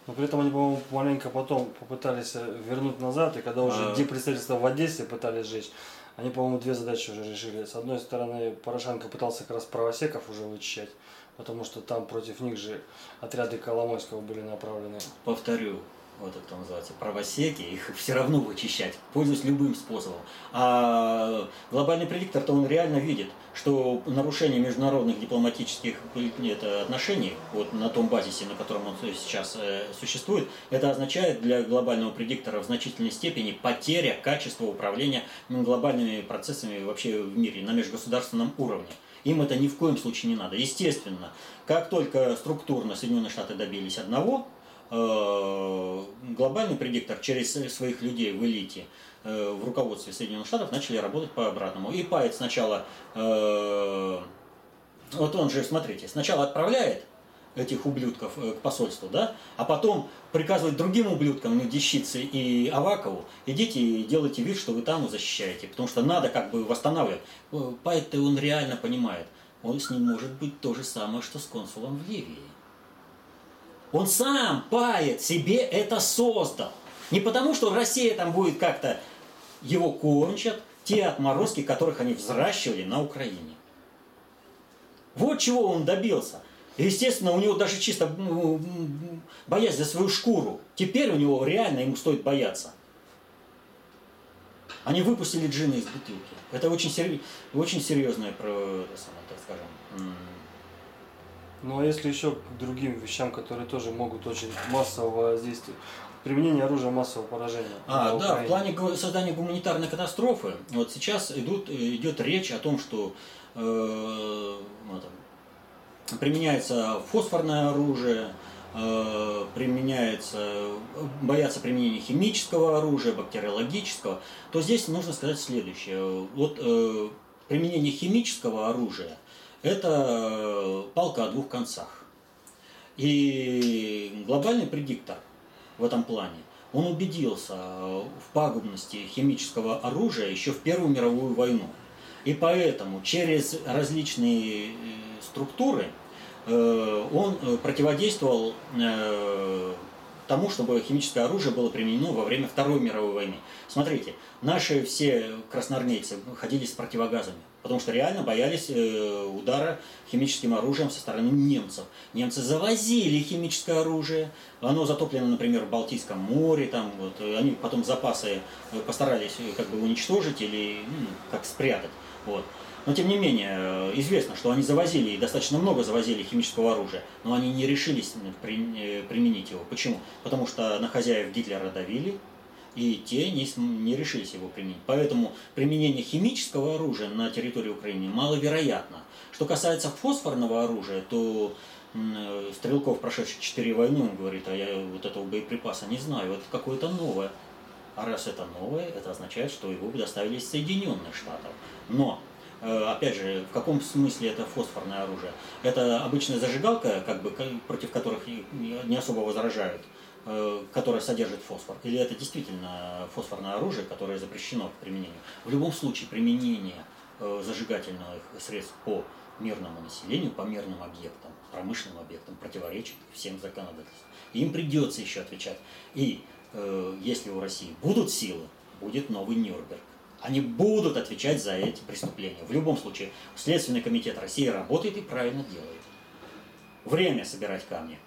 Но при этом они, по-моему, маленько потом попытались э, вернуть назад, и когда уже А. депредставительство в Одессе пытались сжечь, они, по-моему, две задачи уже решили. С одной стороны, Порошенко пытался как раз правосеков уже вычищать, потому что там против них же отряды Коломойского были направлены. Повторю, вот это называется, правосеки, их все равно вычищать, пользуясь любым способом. А глобальный предиктор-то он реально видит, что нарушение международных дипломатических это, отношений, вот на том базисе, на котором он сейчас э, существует, это означает для глобального предиктора в значительной степени потеря качества управления глобальными процессами вообще в мире на межгосударственном уровне. Им это ни в коем случае не надо. Естественно, как только структурно Соединенные Штаты добились одного, э, глобальный предиктор через своих людей в элите, э, в руководстве Соединенных Штатов начали работать по обратному. И Пайт сначала, э, вот он же, смотрите, сначала отправляет этих ублюдков э, к посольству, да, а потом приказывает другим ублюдкам, ну, Дещице и Авакову, идите и делайте вид, что вы там защищаете, потому что надо как бы восстанавливать. Э, Пайт-то он реально понимает, он с ним может быть то же самое, что с консулом в Ливии. Он сам, Пает, себе это создал. Не потому, что Россия там будет как-то его кончат, те отморозки, которых они взращивали на Украине. Вот чего он добился. Естественно, у него даже чисто боязнь за свою шкуру. Теперь у него реально ему стоит бояться. Они выпустили джина из бутылки. Это очень, сери- очень серьезное, так скажем, Ну а если еще к другим вещам, которые тоже могут очень массового воздействия, применение оружия массового поражения. А, да, в плане создания гуманитарной катастрофы, вот сейчас идут, идет речь о том, что э, ну, там, применяется фосфорное оружие, э, применяется, боятся применения химического оружия, бактериологического, то здесь нужно сказать следующее. Вот э, применение химического оружия – это э, палка о двух концах. И глобальный предиктор в этом плане, он убедился в пагубности химического оружия еще в Первую мировую войну. И поэтому через различные э, структуры э, он э, противодействовал э, тому, чтобы химическое оружие было применено во время Второй мировой войны. Смотрите, наши все красноармейцы ходили с противогазами, потому что реально боялись э, удара химическим оружием со стороны немцев. Немцы завозили химическое оружие, оно затоплено, например, в Балтийском море, там вот, э, они потом запасы э, постарались как бы уничтожить или ну, как спрятать. Вот. Но тем не менее, известно, что они завозили, и достаточно много завозили химического оружия, но они не решились применить его. Почему? Потому что на хозяев Гитлера давили, и те не, не решились его применить. Поэтому применение химического оружия на территории Украины маловероятно. Что касается фосфорного оружия, то э, Стрелков, прошедший четыре войны, он говорит, а я вот этого боеприпаса не знаю, это какое-то новое. А раз это новое, это означает, что его доставили из Соединенных Штатов. Но, э, опять же, в каком смысле это фосфорное оружие? Это обычная зажигалка, как бы, против которых не особо возражают, э, которая содержит фосфор? Или это действительно фосфорное оружие, которое запрещено к применению? В любом случае, применение э, зажигательных средств по мирному населению, по мирным объектам, промышленным объектам противоречит всем законодательствам. Им придется еще отвечать. И э, если у России будут силы, будет новый Нюрнберг. Они будут отвечать за эти преступления. В любом случае, Следственный комитет России работает и правильно делает. Время собирать камни.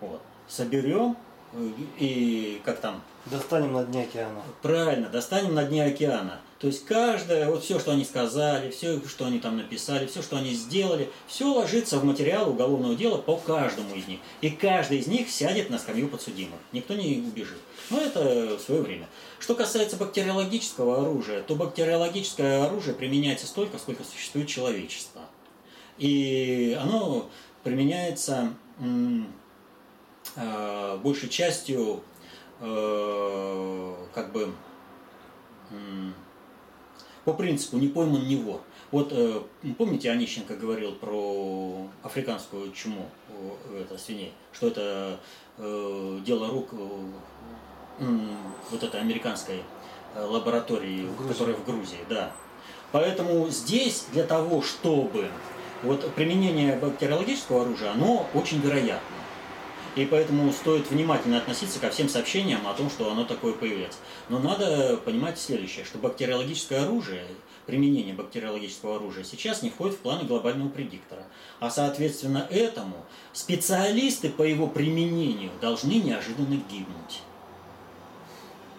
Вот. Соберем э, и как там Достанем на дне океана. Правильно, достанем на дне океана. То есть каждое, вот все, что они сказали, все, что они там написали, все, что они сделали, все ложится в материал уголовного дела по каждому из них. И каждый из них сядет на скамью подсудимых. Никто не убежит. Но это в свое время. Что касается бактериологического оружия, то бактериологическое оружие применяется столько, сколько существует человечество. И оно применяется большей частью э, как бы по принципу «не пойман, не вор». Вот э, помните, Онищенко говорил про африканскую чуму это, свиней, что это э, дело рук э, вот этой американской э, лаборатории, в которая в Грузии, да. Поэтому здесь для того, чтобы вот применение бактериологического оружия, оно очень вероятно. И поэтому стоит внимательно относиться ко всем сообщениям о том, что оно такое появляется. Но надо понимать следующее, что бактериологическое оружие, применение бактериологического оружия сейчас не входит в планы глобального предиктора. А соответственно этому специалисты по его применению должны неожиданно гибнуть.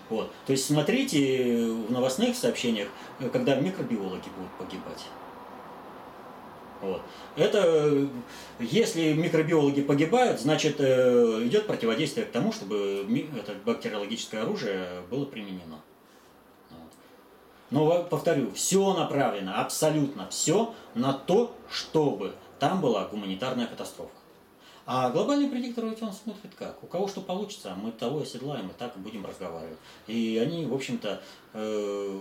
Вот. То есть смотрите в новостных сообщениях, когда микробиологи будут погибать. Вот. Это, если микробиологи погибают, значит, э, идет противодействие к тому, чтобы это бактериологическое оружие было применено. Но, повторю, все направлено, абсолютно все на то, чтобы там была гуманитарная катастрофа. А глобальный предиктор ведь он смотрит как? У кого что получится, мы того оседлаем и так будем разговаривать. И они, в общем-то, э,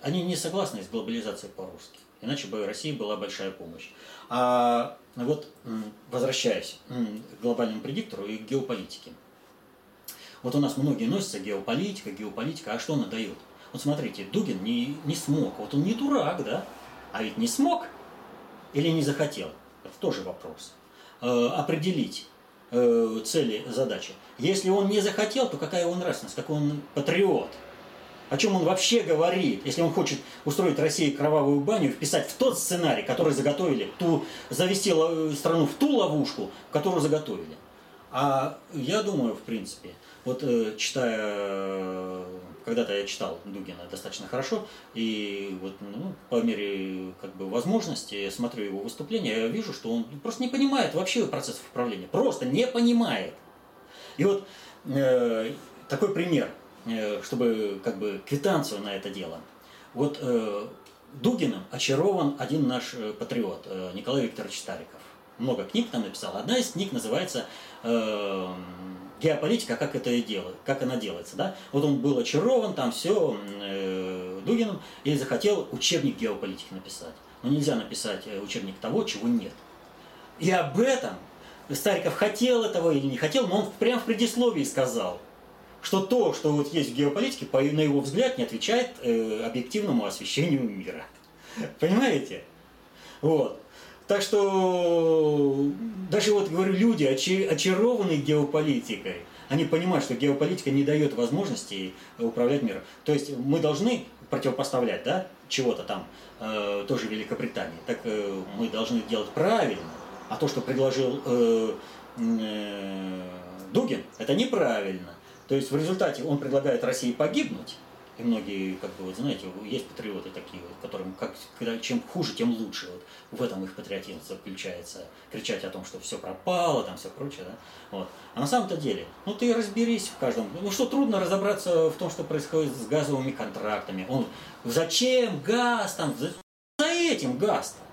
они не согласны с глобализацией по-русски. Иначе бы России была большая помощь. А вот, возвращаясь к глобальному предиктору и к геополитике. Вот у нас многие носятся геополитика, геополитика, а что она дает? Вот смотрите, Дугин не, не смог, вот он не дурак, да? А ведь не смог или не захотел? Это тоже вопрос. Э, определить э, цели, задачи. Если он не захотел, то какая его нравственность, какой он патриот – о чем он вообще говорит, если он хочет устроить России кровавую баню, вписать в тот сценарий, который заготовили, ту, завести страну в ту ловушку, которую заготовили. А я думаю, в принципе, вот э, читая, когда-то я читал Дугина достаточно хорошо, и вот ну, по мере как бы, возможности смотрю его выступления, я вижу, что он просто не понимает вообще процессов управления, просто не понимает. И вот э, такой пример – чтобы как бы квитанцию на это дело. Вот э, Дугиным очарован один наш э, патриот э, Николай Викторович Стариков. Много книг там написал. Одна из книг называется э, «Геополитика. Как это и делает, как она делается». Да? Вот он был очарован там все э, Дугиным и захотел учебник геополитики написать. Но нельзя написать э, учебник того, чего нет. И об этом Стариков хотел этого или не хотел, но он прямо в предисловии сказал – что то, что вот есть в геополитике, по, на его взгляд, не отвечает э, объективному освещению мира. Понимаете? Вот. Так что даже вот говорю, люди очарованы геополитикой, они понимают, что геополитика не дает возможности управлять миром. То есть мы должны противопоставлять, да, чего-то там, э, тоже Великобритании. Так э, мы должны делать правильно, а то, что предложил э, э, Дугин, это неправильно. То есть в результате он предлагает России погибнуть, и многие, как бы, вот знаете, есть патриоты такие, вот, которым как, когда, чем хуже, тем лучше. Вот в этом их патриотизм заключается. Кричать о том, что все пропало, там все прочее, да. Вот. А на самом-то деле, ну ты разберись в каждом. Ну что трудно разобраться в том, что происходит с газовыми контрактами. Он, зачем газ там? За, за этим газ -то.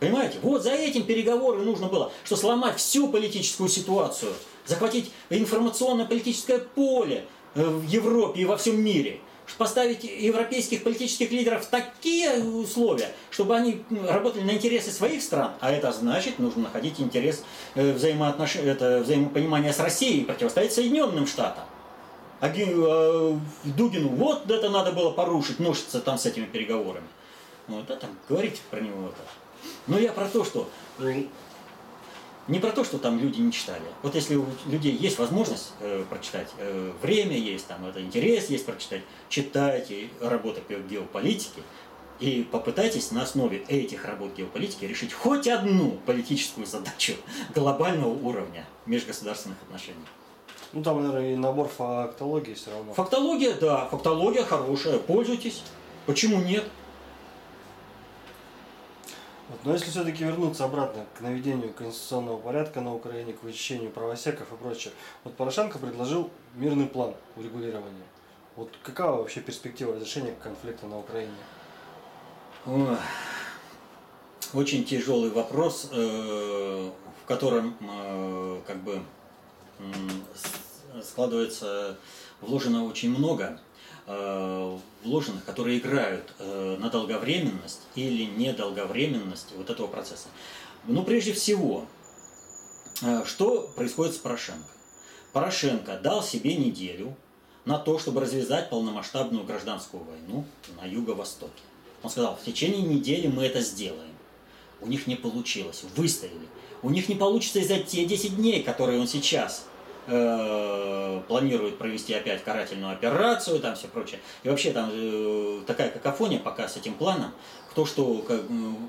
Понимаете? Вот за этим переговоры нужно было, что сломать всю политическую ситуацию – захватить информационно-политическое поле э, в Европе и во всем мире, поставить европейских политических лидеров в такие условия, чтобы они работали на интересы своих стран, а это значит, нужно находить интерес э, взаимоотнош... это взаимопонимание с Россией и противостоять Соединенным Штатам. А э, Дугину вот это надо было порушить, носиться там с этими переговорами. Вот это, говорите про него это. Но я про то, что не про то, что там люди не читали. Вот если у людей есть возможность э, прочитать, э, время есть, там, это интерес есть прочитать, читайте работы по геополитике и попытайтесь на основе этих работ геополитики решить хоть одну политическую задачу [LAUGHS] глобального уровня межгосударственных отношений. Ну там, наверное, и набор фактологии все равно. Фактология, да, фактология хорошая, пользуйтесь. Почему нет? Вот. Но если все-таки вернуться обратно к наведению конституционного порядка на Украине, к вычищению правосеков и прочее, вот Порошенко предложил мирный план урегулирования. Вот какова вообще перспектива разрешения конфликта на Украине? Очень тяжелый вопрос, э, в котором э, как бы складывается, вложено очень много. Э, вложенных, которые играют э, на долговременность или недолговременность вот этого процесса. Ну, прежде всего, э, что происходит с Порошенко? Порошенко дал себе неделю на то, чтобы развязать полномасштабную гражданскую войну на юго-востоке. Он сказал, в течение недели мы это сделаем. У них не получилось, выстояли. У них не получится и за те 10 дней, которые он сейчас э, планирует провести опять карательную операцию, там все прочее. И вообще там э, такая какофония пока с этим планом, кто, что, как,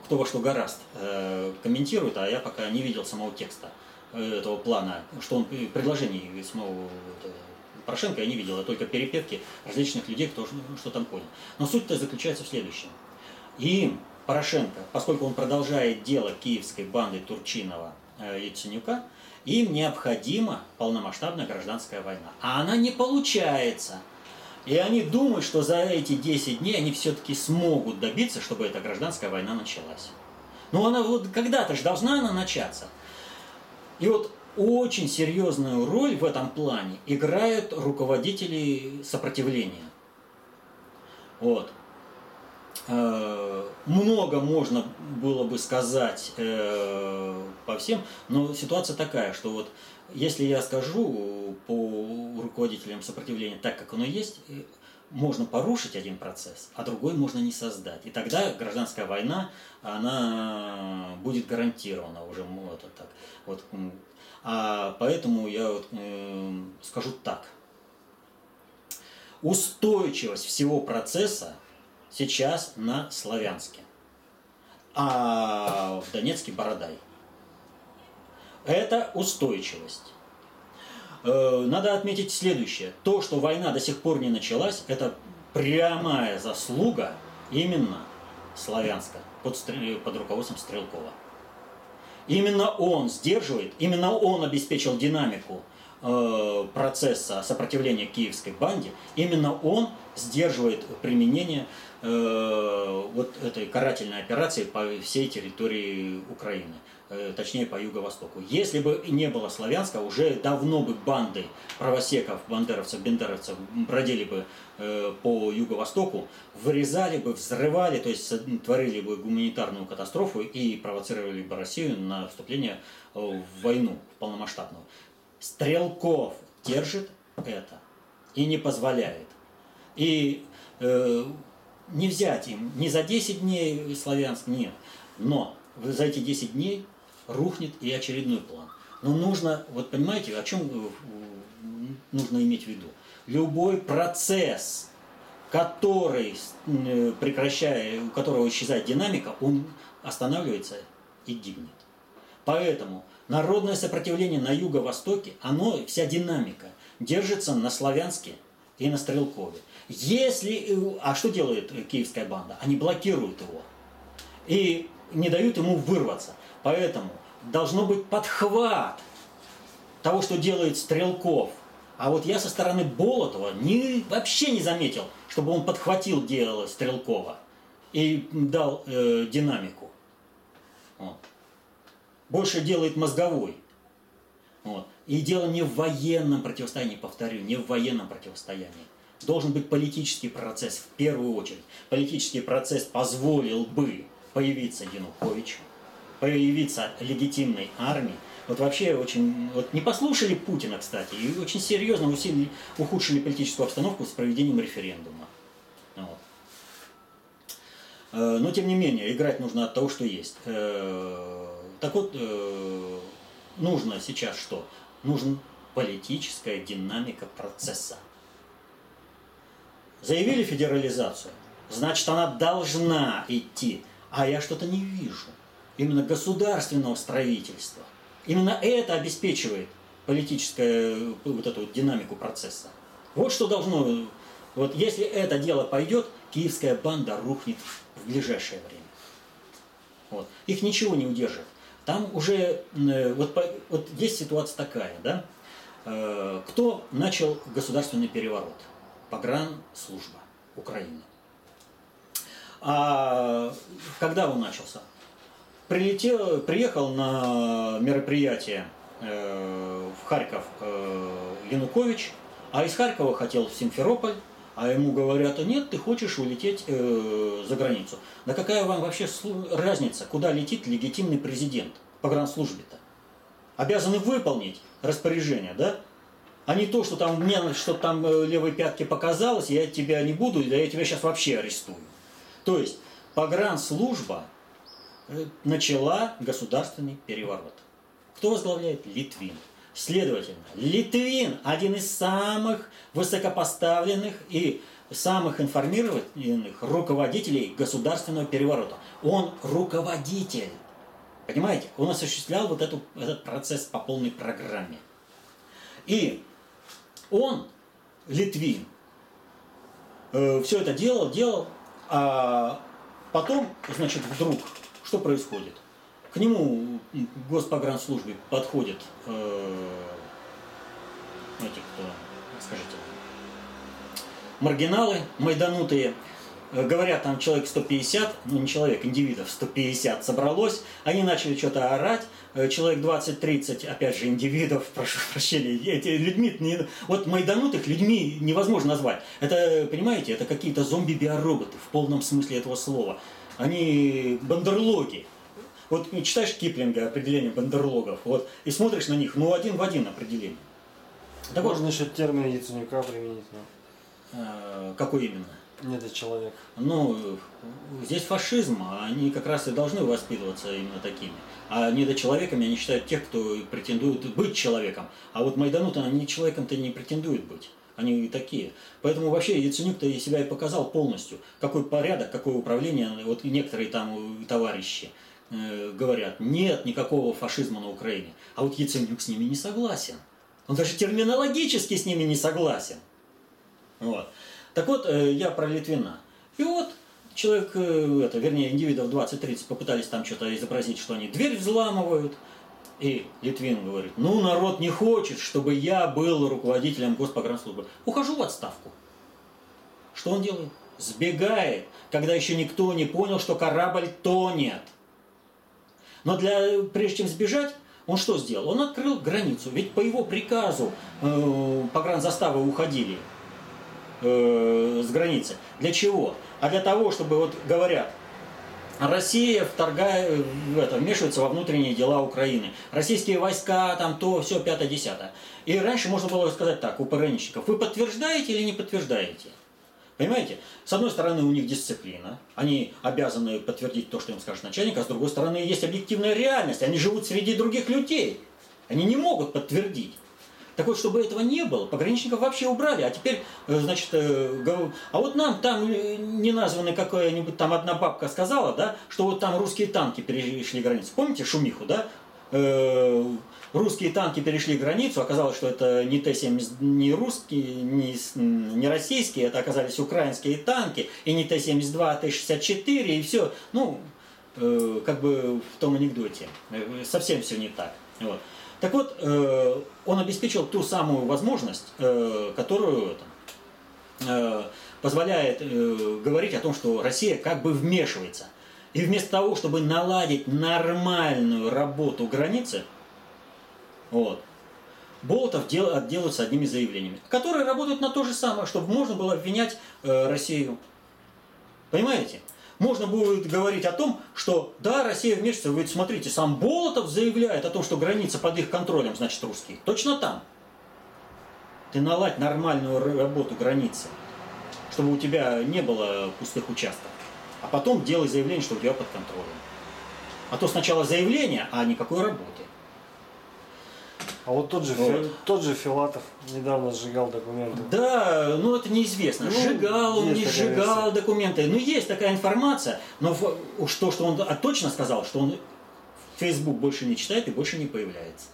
кто во что гораст э, комментирует, а я пока не видел самого текста э, этого плана, что он предложений самого Порошенко я не видел, а только перепетки различных людей, кто что там понял. Но суть-то заключается в следующем. И Порошенко, поскольку он продолжает дело киевской банды Турчинова э, и Ценюка, им необходима полномасштабная гражданская война. А она не получается. И они думают, что за эти 10 дней они все-таки смогут добиться, чтобы эта гражданская война началась. Но она вот когда-то же должна она начаться. И вот очень серьезную роль в этом плане играют руководители сопротивления. Вот. Э, много можно было бы сказать э, по всем, но ситуация такая, что вот если я скажу по руководителям сопротивления так, как оно есть, э, можно порушить один процесс, а другой можно не создать. И тогда гражданская война, она будет гарантирована уже вот так. Вот а поэтому я вот, э, скажу так. Устойчивость всего процесса сейчас на славянске, а в Донецке Бородай. Это устойчивость. Э, надо отметить следующее. То, что война до сих пор не началась, это прямая заслуга именно Славянска под, под руководством Стрелкова. Именно он сдерживает, именно он обеспечил динамику э, процесса сопротивления киевской банде, именно он сдерживает применение э, вот этой карательной операции по всей территории Украины. Э, точнее по юго-востоку. Если бы не было Славянска, уже давно бы банды правосеков, бандеровцев, бендеровцев бродили бы по юго-востоку, вырезали бы, взрывали, то есть творили бы гуманитарную катастрофу и провоцировали бы Россию на вступление в войну полномасштабную. Стрелков держит это и не позволяет. И э, не взять им ни за 10 дней Славянск, нет. Но за эти 10 дней рухнет и очередной план. Но нужно, вот понимаете, о чем э, нужно иметь в виду? Любой процесс, который, э, прекращая, у которого исчезает динамика, он останавливается и гибнет. Поэтому народное сопротивление на юго-востоке, оно, вся динамика, держится на Славянске и на Стрелкове. Если, э, а что делает киевская банда? Они блокируют его и не дают ему вырваться. Поэтому должно быть подхват того, что делает Стрелков. А вот я со стороны Болотова не, вообще не заметил, чтобы он подхватил дело Стрелкова и дал э, динамику. Вот. Больше делает мозговой. Вот. И дело не в военном противостоянии, повторю, не в военном противостоянии. Должен быть политический процесс в первую очередь. Политический процесс позволил бы появиться Януковичу, появиться легитимной армии, вот вообще очень, вот не послушали Путина, кстати, и очень серьезно усилили, ухудшили политическую обстановку с проведением референдума. Вот. Э, но тем не менее, играть нужно от того, что есть. Э, так вот, э, нужно сейчас что? Нужна политическая динамика процесса. Заявили федерализацию, значит она должна идти, а я что-то не вижу именно государственного строительства. Именно это обеспечивает политическую вот эту вот динамику процесса. Вот что должно... Вот если это дело пойдет, киевская банда рухнет в ближайшее время. Вот. Их ничего не удержит. Там уже... Э, вот, вот есть ситуация такая, да? Э, кто начал государственный переворот? Погранслужба Украины. А когда он начался? прилетел, приехал на мероприятие э, в Харьков Янукович, а из Харькова хотел в Симферополь, А ему говорят, нет, ты хочешь улететь э, за границу. Да какая вам вообще разница, куда летит легитимный президент по гранслужбе-то? Обязаны выполнить распоряжение, да? А не то, что там мне что там э, левой пятки показалось, я тебя не буду, да я тебя сейчас вообще арестую. То есть погранслужба э, начала государственный переворот. Кто возглавляет? Литвин. Следовательно, Литвин один из самых высокопоставленных и самых информированных руководителей государственного переворота. Он руководитель. Понимаете? Он осуществлял вот эту, этот процесс по полной программе. И он, Литвин, э, все это делал, делал, а потом, значит, вдруг, что происходит? К нему госпогранслужбе подходит, э, эти кто, скажите, маргиналы, майданутые, э, говорят, там человек 150, ну не человек, индивидов 150 собралось, они начали что-то орать, э, человек 20-30, опять же, индивидов, [LAUGHS] прошу прощения, эти людьми, не, вот майданутых людьми невозможно назвать. Это, понимаете, это какие-то зомби-биороботы в полном смысле этого слова. Они бандерлоги, вот читаешь Киплинга, определение бандерлогов, вот, и смотришь на них, ну, один в один определение. Так Можно вот, еще термин Яценюка применить. Э, какой именно? Не для человека. Ну, здесь фашизм, а они как раз и должны воспитываться именно такими. А недочеловеками они считают тех, кто претендует быть человеком. А вот Майданут, они человеком-то не претендуют быть. Они и такие. Поэтому вообще Яценюк-то и себя и показал полностью. Какой порядок, какое управление, вот некоторые там товарищи. Э, говорят, нет никакого фашизма на Украине. А вот Яценюк с ними не согласен. Он даже терминологически с ними не согласен. Вот. Так вот, э, я про Литвина. И вот человек, э, это, вернее, индивидов 20-30 попытались там что-то изобразить, что они дверь взламывают. И Литвин говорит, ну народ не хочет, чтобы я был руководителем госпогранслужбы. Ухожу в отставку. Что он делает? Сбегает, когда еще никто не понял, что корабль тонет. Но для, прежде чем сбежать, он что сделал? Он открыл границу. Ведь по его приказу э, погранзаставы уходили э, с границы. Для чего? А для того, чтобы, вот говорят, Россия вторгает, это, вмешивается во внутренние дела Украины. Российские войска, там то, все, пятое-десятое. И раньше можно было сказать так, у пограничников, вы подтверждаете или не подтверждаете? Понимаете? С одной стороны, у них дисциплина, они обязаны подтвердить то, что им скажет начальник, а с другой стороны, есть объективная реальность, они живут среди других людей, они не могут подтвердить. Так вот, чтобы этого не было, пограничников вообще убрали, а теперь, э, значит, э, а вот нам там э, не названы какая-нибудь, там одна бабка сказала, да, что вот там русские танки перешли границу. Помните шумиху, да? Русские танки перешли границу, оказалось, что это не Т-70, не русские, не, не российские, это оказались украинские танки, и не Т-72, а Т-64, и все, ну, э, как бы в том анекдоте, э, совсем все не так. Вот. Так вот, э, он обеспечил ту самую возможность, э, которую э, позволяет э, говорить о том, что Россия как бы вмешивается. И вместо того, чтобы наладить нормальную работу границы, вот. Болотов дел, отделаются одними заявлениями, которые работают на то же самое, чтобы можно было обвинять э, Россию. Понимаете? Можно будет говорить о том, что да, Россия вмешивается, вы смотрите, сам Болотов заявляет о том, что граница под их контролем, значит, русские. Точно там. Ты наладь нормальную работу границы, чтобы у тебя не было пустых участков. А потом делай заявление, что у тебя под контролем. А то сначала заявление, а никакой работы. А вот тот же, вот. тот же Филатов недавно сжигал документы. Да, ну это неизвестно. Ну, сжигал он, не сжигал версия. документы. Ну есть такая информация, но уж то, что он точно сказал, что он Facebook больше не читает и больше не появляется.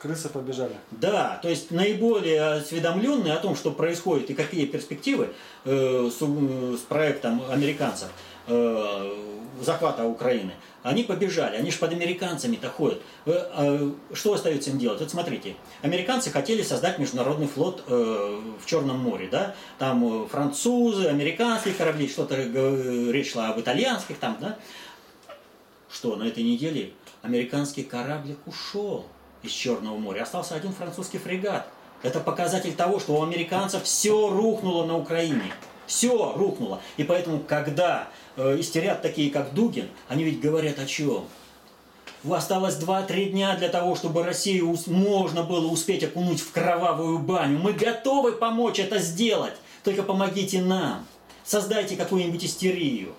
Крысы побежали. Да, то есть наиболее осведомленные о том, что происходит и какие перспективы э, с, с проектом американцев э, захвата Украины – они побежали, они же под американцами-то ходят. А, что остается им делать? Вот смотрите, американцы хотели создать международный флот э, в Черном море, да? Там э, французы, американские корабли, что-то э, речь шла об итальянских там, да? Что, на этой неделе американский кораблик ушел из Черного моря. Остался один французский фрегат. Это показатель того, что у американцев все рухнуло на Украине. Все рухнуло. И поэтому, когда э, истерят такие, как Дугин, они ведь говорят о чем? Осталось 2-3 дня для того, чтобы Россию можно было успеть окунуть в кровавую баню. Мы готовы помочь это сделать. Только помогите нам. Создайте какую-нибудь истерию.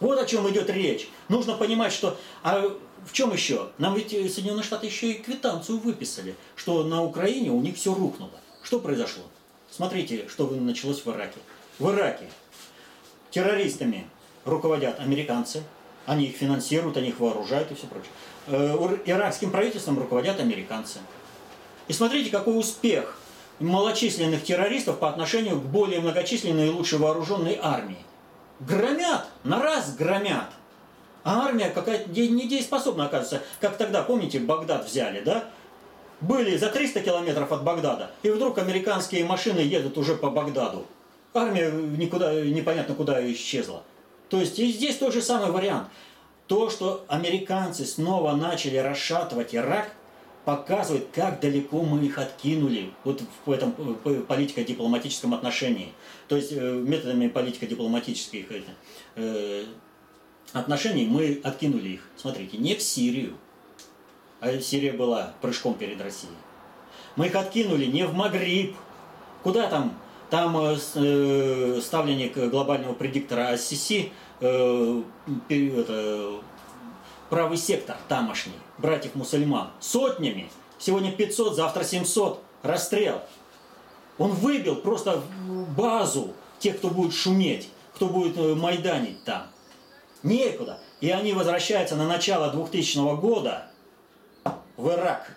Вот о чем идет речь. Нужно понимать, что... А в чем еще? Нам ведь Соединенные Штаты еще и квитанцию выписали, что на Украине у них все рухнуло. Что произошло? Смотрите, что началось в Ираке. В Ираке террористами руководят американцы, они их финансируют, они их вооружают и все прочее. Э, иракским правительством руководят американцы. И смотрите, какой успех малочисленных террористов по отношению к более многочисленной и лучше вооруженной армии. Громят, на раз громят. А армия какая-то недееспособна оказывается. Как тогда, помните, Багдад взяли, да? Были за 300 километров от Багдада, и вдруг американские машины едут уже по Багдаду. Армия никуда, непонятно куда исчезла. То есть и здесь тот же самый вариант. То, что американцы снова начали расшатывать Ирак, показывает, как далеко мы их откинули вот в этом политико-дипломатическом отношении. То есть э, методами политико-дипломатических э, отношений мы откинули их. Смотрите, не в Сирию, а Сирия была прыжком перед Россией. Мы их откинули не в Магриб. Куда там? Там э, э ставленник глобального предиктора Ассиси, э, это, правый сектор тамошний, братьев-мусульман, сотнями, сегодня 500, завтра 700, расстрел. Он выбил просто базу тех, кто будет шуметь, кто будет э, майданить там. Некуда. И они возвращаются на начало 2000 года в Ирак.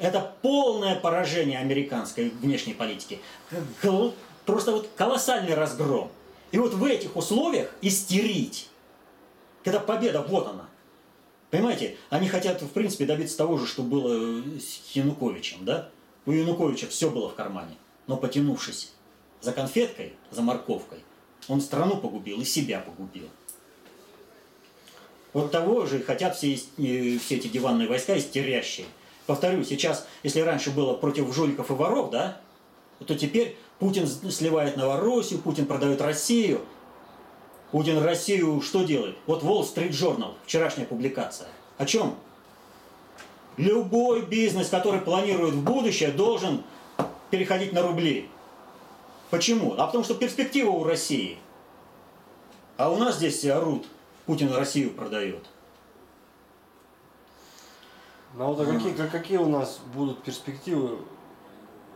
Это полное поражение американской внешней политики. Просто вот колоссальный разгром. И вот в этих условиях истерить, когда победа, вот она. Понимаете, они хотят, в принципе, добиться того же, что было с Януковичем, да? У Януковича все было в кармане. Но потянувшись за конфеткой, за морковкой, он страну погубил и себя погубил. Вот того же хотят все, э, все эти диванные войска истерящие. Повторю, сейчас, если раньше было против жуликов и воров, да, то теперь Путин сливает Новороссию, Путин продает Россию. Путин Россию что делает? Вот Wall Street Journal, вчерашняя публикация. О чем? Любой бизнес, который планирует в будущее, должен переходить на рубли. Почему? А потому что перспектива у России. А у нас здесь орут – Путин Россию продает. Ну вот а какие, какие у нас будут перспективы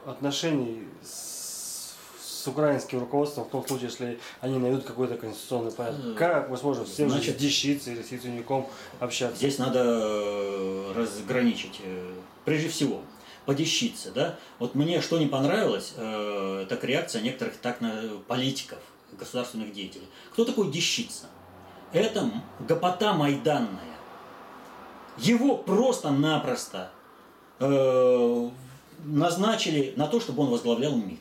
отношений с, с украинским руководством в том случае, если они найдут какой-то конституционный порядок? Как с тем Значит, же Дещицей или с Яценюком общаться? Здесь надо э, разграничить. Э, прежде всего, по Дещице, да? Вот мне что не понравилось, э, так реакция некоторых так на политиков, государственных деятелей. Кто такой Дещица? это гопота майданная. Его просто-напросто э, назначили на то, чтобы он возглавлял МИД.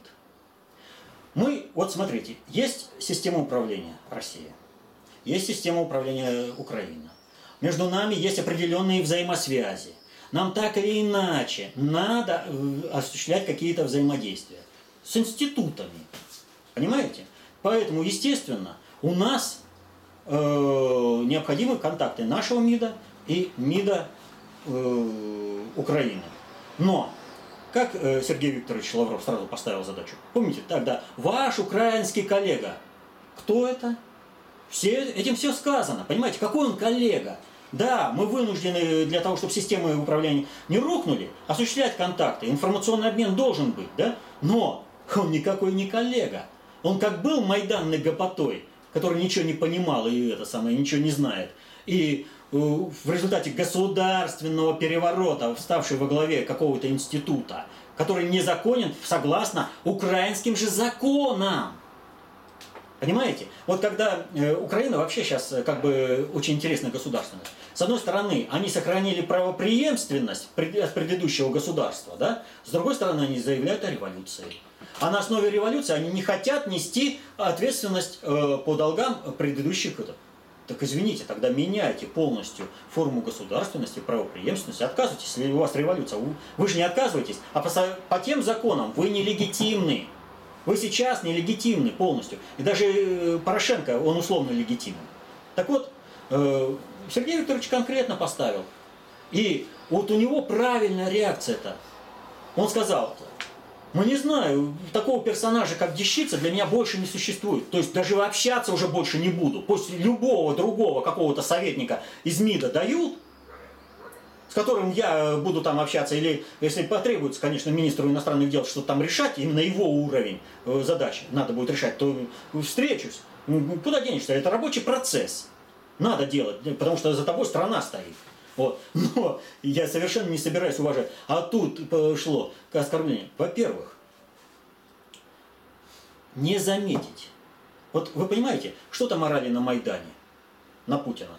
Мы, вот смотрите, есть система управления России, есть система управления Украины. Между нами есть определенные взаимосвязи. Нам так или иначе надо э, осуществлять какие-то взаимодействия с институтами. Понимаете? Поэтому, естественно, у нас э, необходимы контакты нашего МИДа и МИДа э, Украины. Но, как э, Сергей Викторович Лавров сразу поставил задачу, помните тогда, ваш украинский коллега, кто это? Все, этим все сказано, понимаете, какой он коллега? Да, мы вынуждены для того, чтобы системы управления не рухнули, осуществлять контакты. Информационный обмен должен быть, да? Но он никакой не коллега. Он как был майданной гопотой, который ничего не понимал и это самое, ничего не знает. И в результате государственного переворота, вставший во главе какого-то института, который незаконен согласно украинским же законам. Понимаете? Вот когда э, Украина вообще сейчас э, как бы очень интересная государственность. С одной стороны, они сохранили правопреемственность от предыдущего государства, да? С другой стороны, они заявляют о революции. А на основе революции они не хотят нести ответственность э, по долгам предыдущих Так извините, тогда меняйте полностью форму государственности, правоприемственности, отказывайтесь, если у вас революция. Вы же не отказываетесь, а по, по тем законам вы нелегитимны. Вы сейчас нелегитимны полностью. И даже э, Порошенко, он условно легитимен. Так вот, э, Сергей Викторович конкретно поставил. И вот у него правильная реакция-то. Он сказал, ну не знаю, такого персонажа, как Дещица, для меня больше не существует. То есть даже общаться уже больше не буду. После любого другого какого-то советника из МИДа дают, с которым я буду там общаться, или если потребуется, конечно, министру иностранных дел что-то там решать, именно его уровень э, задачи надо будет решать, то встречусь. Куда денешься? Это рабочий процесс. Надо делать, потому что за тобой страна стоит. Вот. [LAUGHS] Но я совершенно не собираюсь уважать. А тут пошло к оскорблению. Во-первых, не заметить. Вот вы понимаете, что там орали на Майдане, на Путина?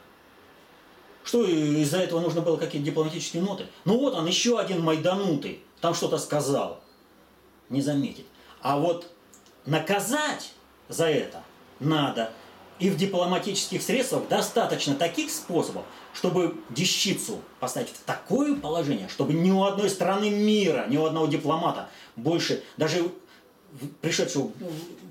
Что из-за этого нужно было какие-то дипломатические ноты? Ну вот он, еще один майданутый, там что-то сказал. Не заметить. А вот наказать за это надо. И в дипломатических средствах достаточно таких способов, чтобы дещицу поставить в такое положение, чтобы ни у одной страны мира, ни у одного дипломата больше, даже пришедшего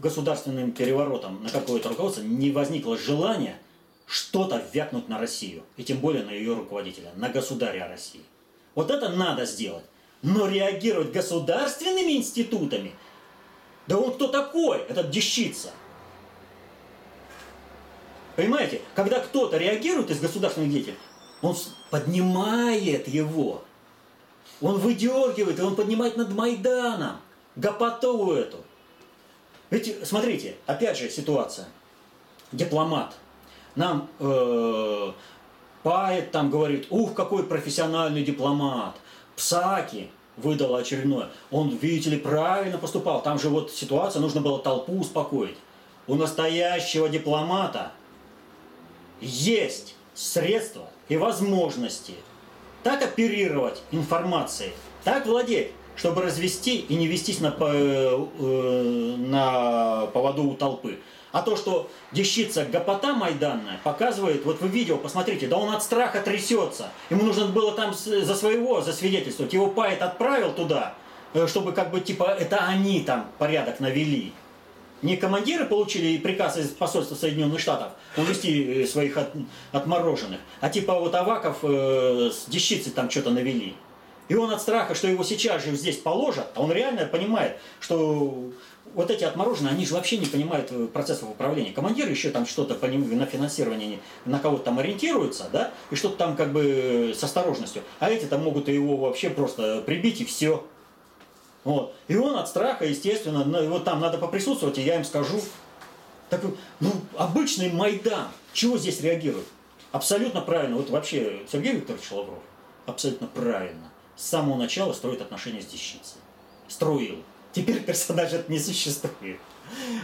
государственным переворотом на какое-то руководство, не возникло желания что-то вякнуть на Россию, и тем более на ее руководителя, на государя России. Вот это надо сделать. Но реагировать государственными институтами, да он кто такой, этот дещица – Понимаете, когда кто-то реагирует из государственных деятелей, он поднимает его, он выдергивает, он поднимает над Майданом гопоту эту. Ведь, смотрите, опять же ситуация. Дипломат. Нам э, Пает там говорит, ух, какой профессиональный дипломат. Псаки выдала очередное. Он, видите ли, правильно поступал. Там же вот ситуация, нужно было толпу успокоить. У настоящего дипломата – есть средства и возможности так оперировать информацией, так владеть, чтобы развести и не вестись на, э, на поводу у толпы. А то, что дещица гопота майданная показывает, вот вы видео, посмотрите, да он от страха трясется. Ему нужно было там за своего засвидетельствовать. Его Пайт отправил туда, э, чтобы как бы типа это они там порядок навели не командиры получили приказ из посольства Соединенных Штатов увести э, своих от, отмороженных, а типа вот Аваков э, с дещицей там что-то навели. И он от страха, что его сейчас же здесь положат, а он реально понимает, что вот эти отмороженные, они же вообще не понимают э, процессов управления. Командиры еще там что-то на финансирование на кого-то там ориентируются, да, и что-то там как бы с осторожностью. А эти там могут его вообще просто прибить и все. Вот. И он от страха, естественно, вот там надо поприсутствовать, и я им скажу. Так, ну, обычный Майдан, чего здесь реагирует? Абсолютно правильно. Вот вообще Сергей Викторович Лавров абсолютно правильно. С самого начала строит отношения с дещицей. Строил. Теперь персонаж это не существует.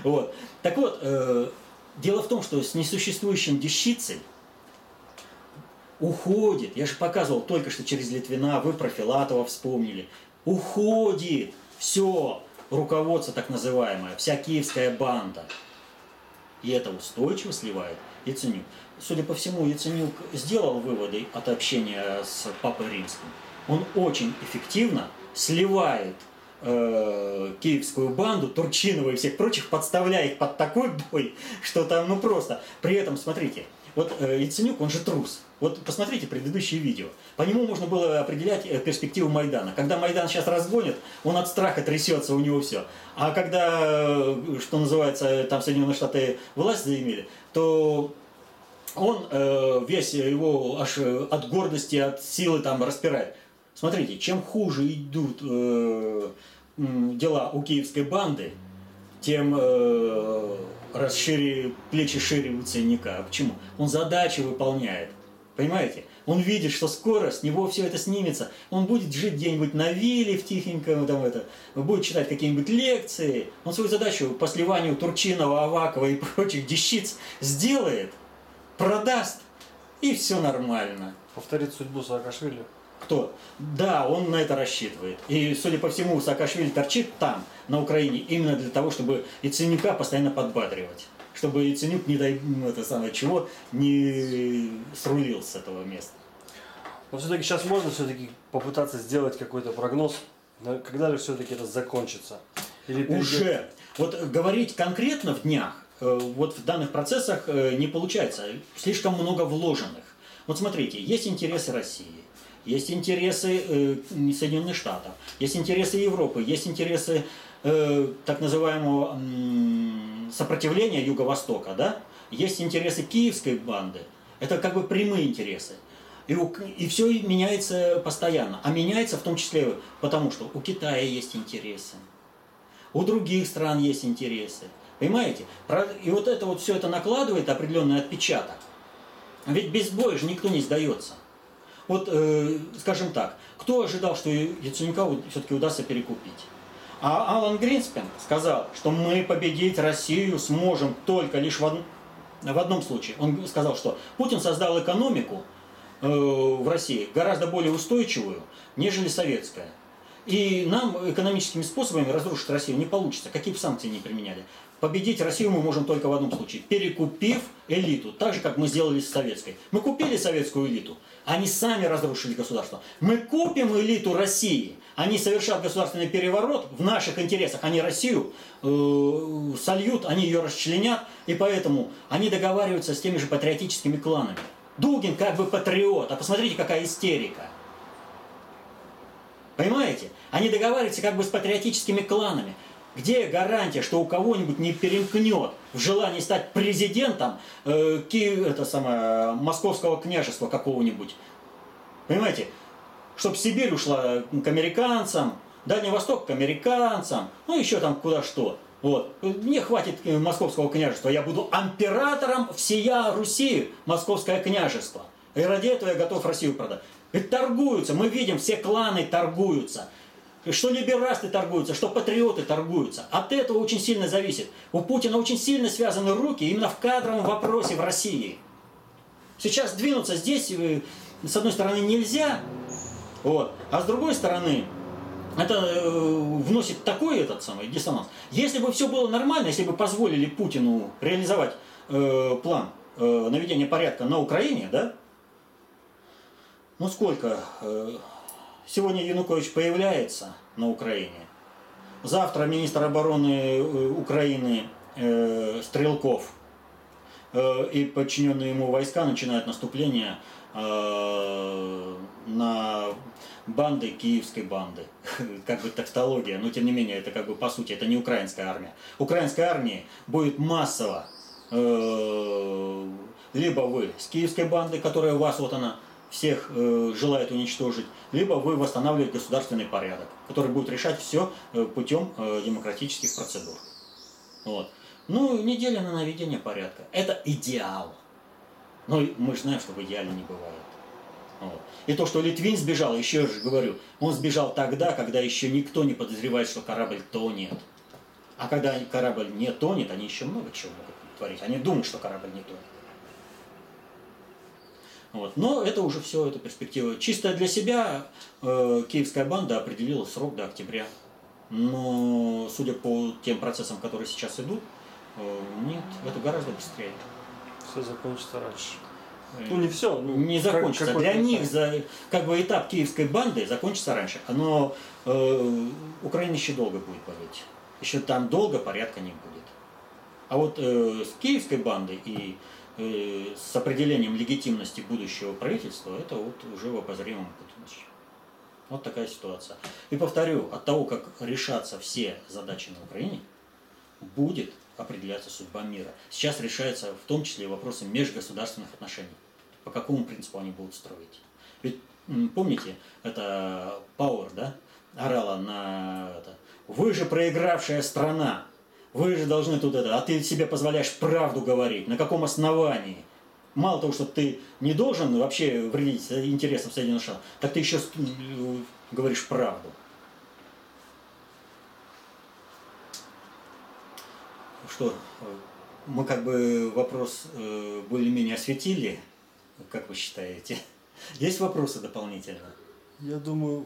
Вот. Так вот, э, дело в том, что с несуществующим дещицей уходит, я же показывал только что через Литвина, вы про Филатова вспомнили, уходит все руководство так называемое, вся киевская банда. И это устойчиво сливает Яценюк. Судя по всему, Яценюк сделал выводы от общения с Папой Римским. Он очень эффективно сливает э, киевскую банду, Турчинова и всех прочих, подставляя их под такой бой, [LAUGHS] что там, ну просто. При этом, смотрите, вот э, Яценюк, он же трус. Вот посмотрите предыдущие видео. По нему можно было определять э, перспективу Майдана. Когда Майдан сейчас разгонит, он от страха трясется, у него все. А когда, э, что называется, там Соединенные Штаты власть заимели, то он весь его аж от гордости, от силы там распирает. Смотрите, чем хуже идут дела у киевской банды, тем расшире, плечи шире у ценника. А почему? Он задачи выполняет. Понимаете? Он видит, что скоро с него все это снимется. Он будет жить где-нибудь на вилле в тихеньком, там это, будет читать какие-нибудь лекции. Он свою задачу по сливанию Турчинова, Авакова и [LAUGHS] прочих дещиц сделает, продаст, и все нормально. Повторит судьбу Саакашвили? Кто? Да, он на это рассчитывает. И, судя по всему, Саакашвили торчит там, на Украине, именно для того, чтобы Яценюка постоянно подбадривать чтобы Яценюк, не дай это самое чего, не срулил с этого места. Но все-таки сейчас можно все-таки попытаться сделать какой-то прогноз, когда же все-таки это закончится? Или перейдет... Уже. Вот говорить конкретно в днях, э, вот в данных процессах э, не получается. Слишком много вложенных. Вот смотрите, есть интересы России, есть интересы э, Соединенных Штатов, есть интересы Европы, есть интересы так называемого сопротивления Юго-Востока, да? есть интересы киевской банды. Это как бы прямые интересы. И, у, и все меняется постоянно. А меняется в том числе потому, что у Китая есть интересы, у других стран есть интересы. Понимаете? И вот это вот все это накладывает определенный отпечаток. Ведь без боя же никто не сдается. Вот, э, скажем так, кто ожидал, что Яценюка все-таки удастся перекупить? А Алан Гринспен сказал, что мы победить Россию сможем только лишь в, од... в одном случае. Он сказал, что Путин создал экономику, Э, в России гораздо более устойчивую, нежели советская. И нам экономическими способами разрушить Россию не получится, какие бы санкции ни применяли. Победить Россию мы можем только в одном случае, перекупив элиту, так же, как мы сделали с советской. Мы купили советскую элиту, они сами разрушили государство. Мы купим элиту России, они совершат государственный переворот в наших интересах, они Россию э, сольют, они ее расчленят, и поэтому они договариваются с теми же патриотическими кланами. Дугин как бы патриот, а посмотрите, какая истерика. Понимаете? Они договариваются как бы с патриотическими кланами. Где гарантия, что у кого-нибудь не перемкнет в желании стать президентом э, Киев, это самое, московского княжества какого-нибудь? Понимаете? Чтобы Сибирь ушла к американцам, Дальний Восток к американцам, ну еще там куда что. Вот. Мне хватит э, московского княжества. Я буду императором всея Руси, московское княжество. И ради этого я готов Россию продать. Торгуются. Мы видим, все кланы торгуются. Что либерасты торгуются, что патриоты торгуются. От этого очень сильно зависит. У Путина очень сильно связаны руки именно в кадровом вопросе в России. Сейчас двинуться здесь, э, с одной стороны, нельзя, вот, а с другой стороны, это э, вносит такой этот самый диссонанс. Если бы все было нормально, если бы позволили Путину реализовать э, план э, наведения порядка на Украине, да? Ну сколько? Э, сегодня Янукович появляется на Украине. Завтра министр обороны э, Украины э, Стрелков и подчиненные ему войска начинают наступление на банды киевской банды. [LAUGHS] как бы тавтология, но тем не менее, это как бы по сути, это не украинская армия. Украинской армии будет массово либо вы с киевской банды, которая у вас вот она всех э, желает уничтожить, либо вы восстанавливаете государственный порядок, который будет решать все э, путем демократических процедур. Вот. Ну, неделя на наведение порядка. Это идеал. Но мы же знаем, что в идеале не бывает. Вот. И то, что Литвин сбежал, еще раз говорю, он сбежал тогда, когда еще никто не подозревает, что корабль тонет. А когда корабль не тонет, они еще много чего могут творить. Они думают, что корабль не тонет. Вот. Но это уже все, это перспектива. Чисто для себя э, киевская банда определила срок до октября. Но судя по тем процессам, которые сейчас идут, э, нет, это гораздо быстрее. Все закончится раньше. Ну не все, ну, не закончится. Как, Для них за, как бы этап киевской банды закончится раньше. Но э, Украина еще долго будет болеть. Еще там долго порядка не будет. А вот э, с киевской бандой и э, с определением легитимности будущего правительства, это вот уже в обозримом будущем. Вот такая ситуация. И повторю, от того, как решатся все задачи на Украине, будет определяться судьба мира. Сейчас решаются в том числе и вопросы межгосударственных отношений. По какому принципу они будут строить. Ведь помните, это Пауэр, да, орала на это. Вы же проигравшая страна. Вы же должны тут это, а ты себе позволяешь правду говорить. На каком основании? Мало того, что ты не должен вообще вредить интересам Соединенных Штатов, так ты еще э, говоришь правду. что э, мы как бы вопрос э, более-менее осветили, как вы считаете? Есть вопросы дополнительно? Я думаю,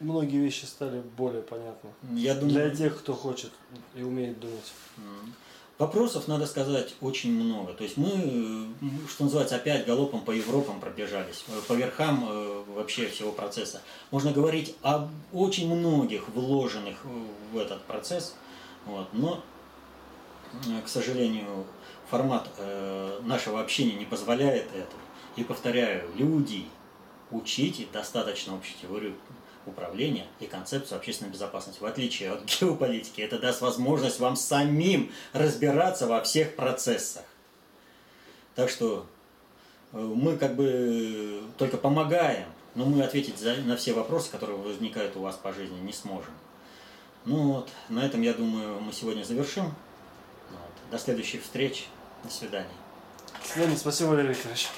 многие вещи стали более понятны. Я думаю... Для тех, кто хочет и умеет думать. Вопросов, надо сказать, очень много. То есть мы, что называется, опять галопом по Европам пробежались, э, по верхам э, вообще всего процесса. Можно говорить о очень многих вложенных в этот процесс, вот, но, к сожалению, формат нашего общения не позволяет этого. И повторяю, люди, учите достаточно общей теорию управления и концепцию общественной безопасности. В отличие от [LAUGHS] геополитики, это даст возможность вам самим разбираться во всех процессах. Так что э, мы как бы только помогаем, но мы ответить за, на все вопросы, которые возникают у вас по жизни, не сможем. Ну вот, на этом, я думаю, мы сегодня завершим. Вот. До следующих встреч. До свидания. До свидания. Спасибо, Валерий Викторович.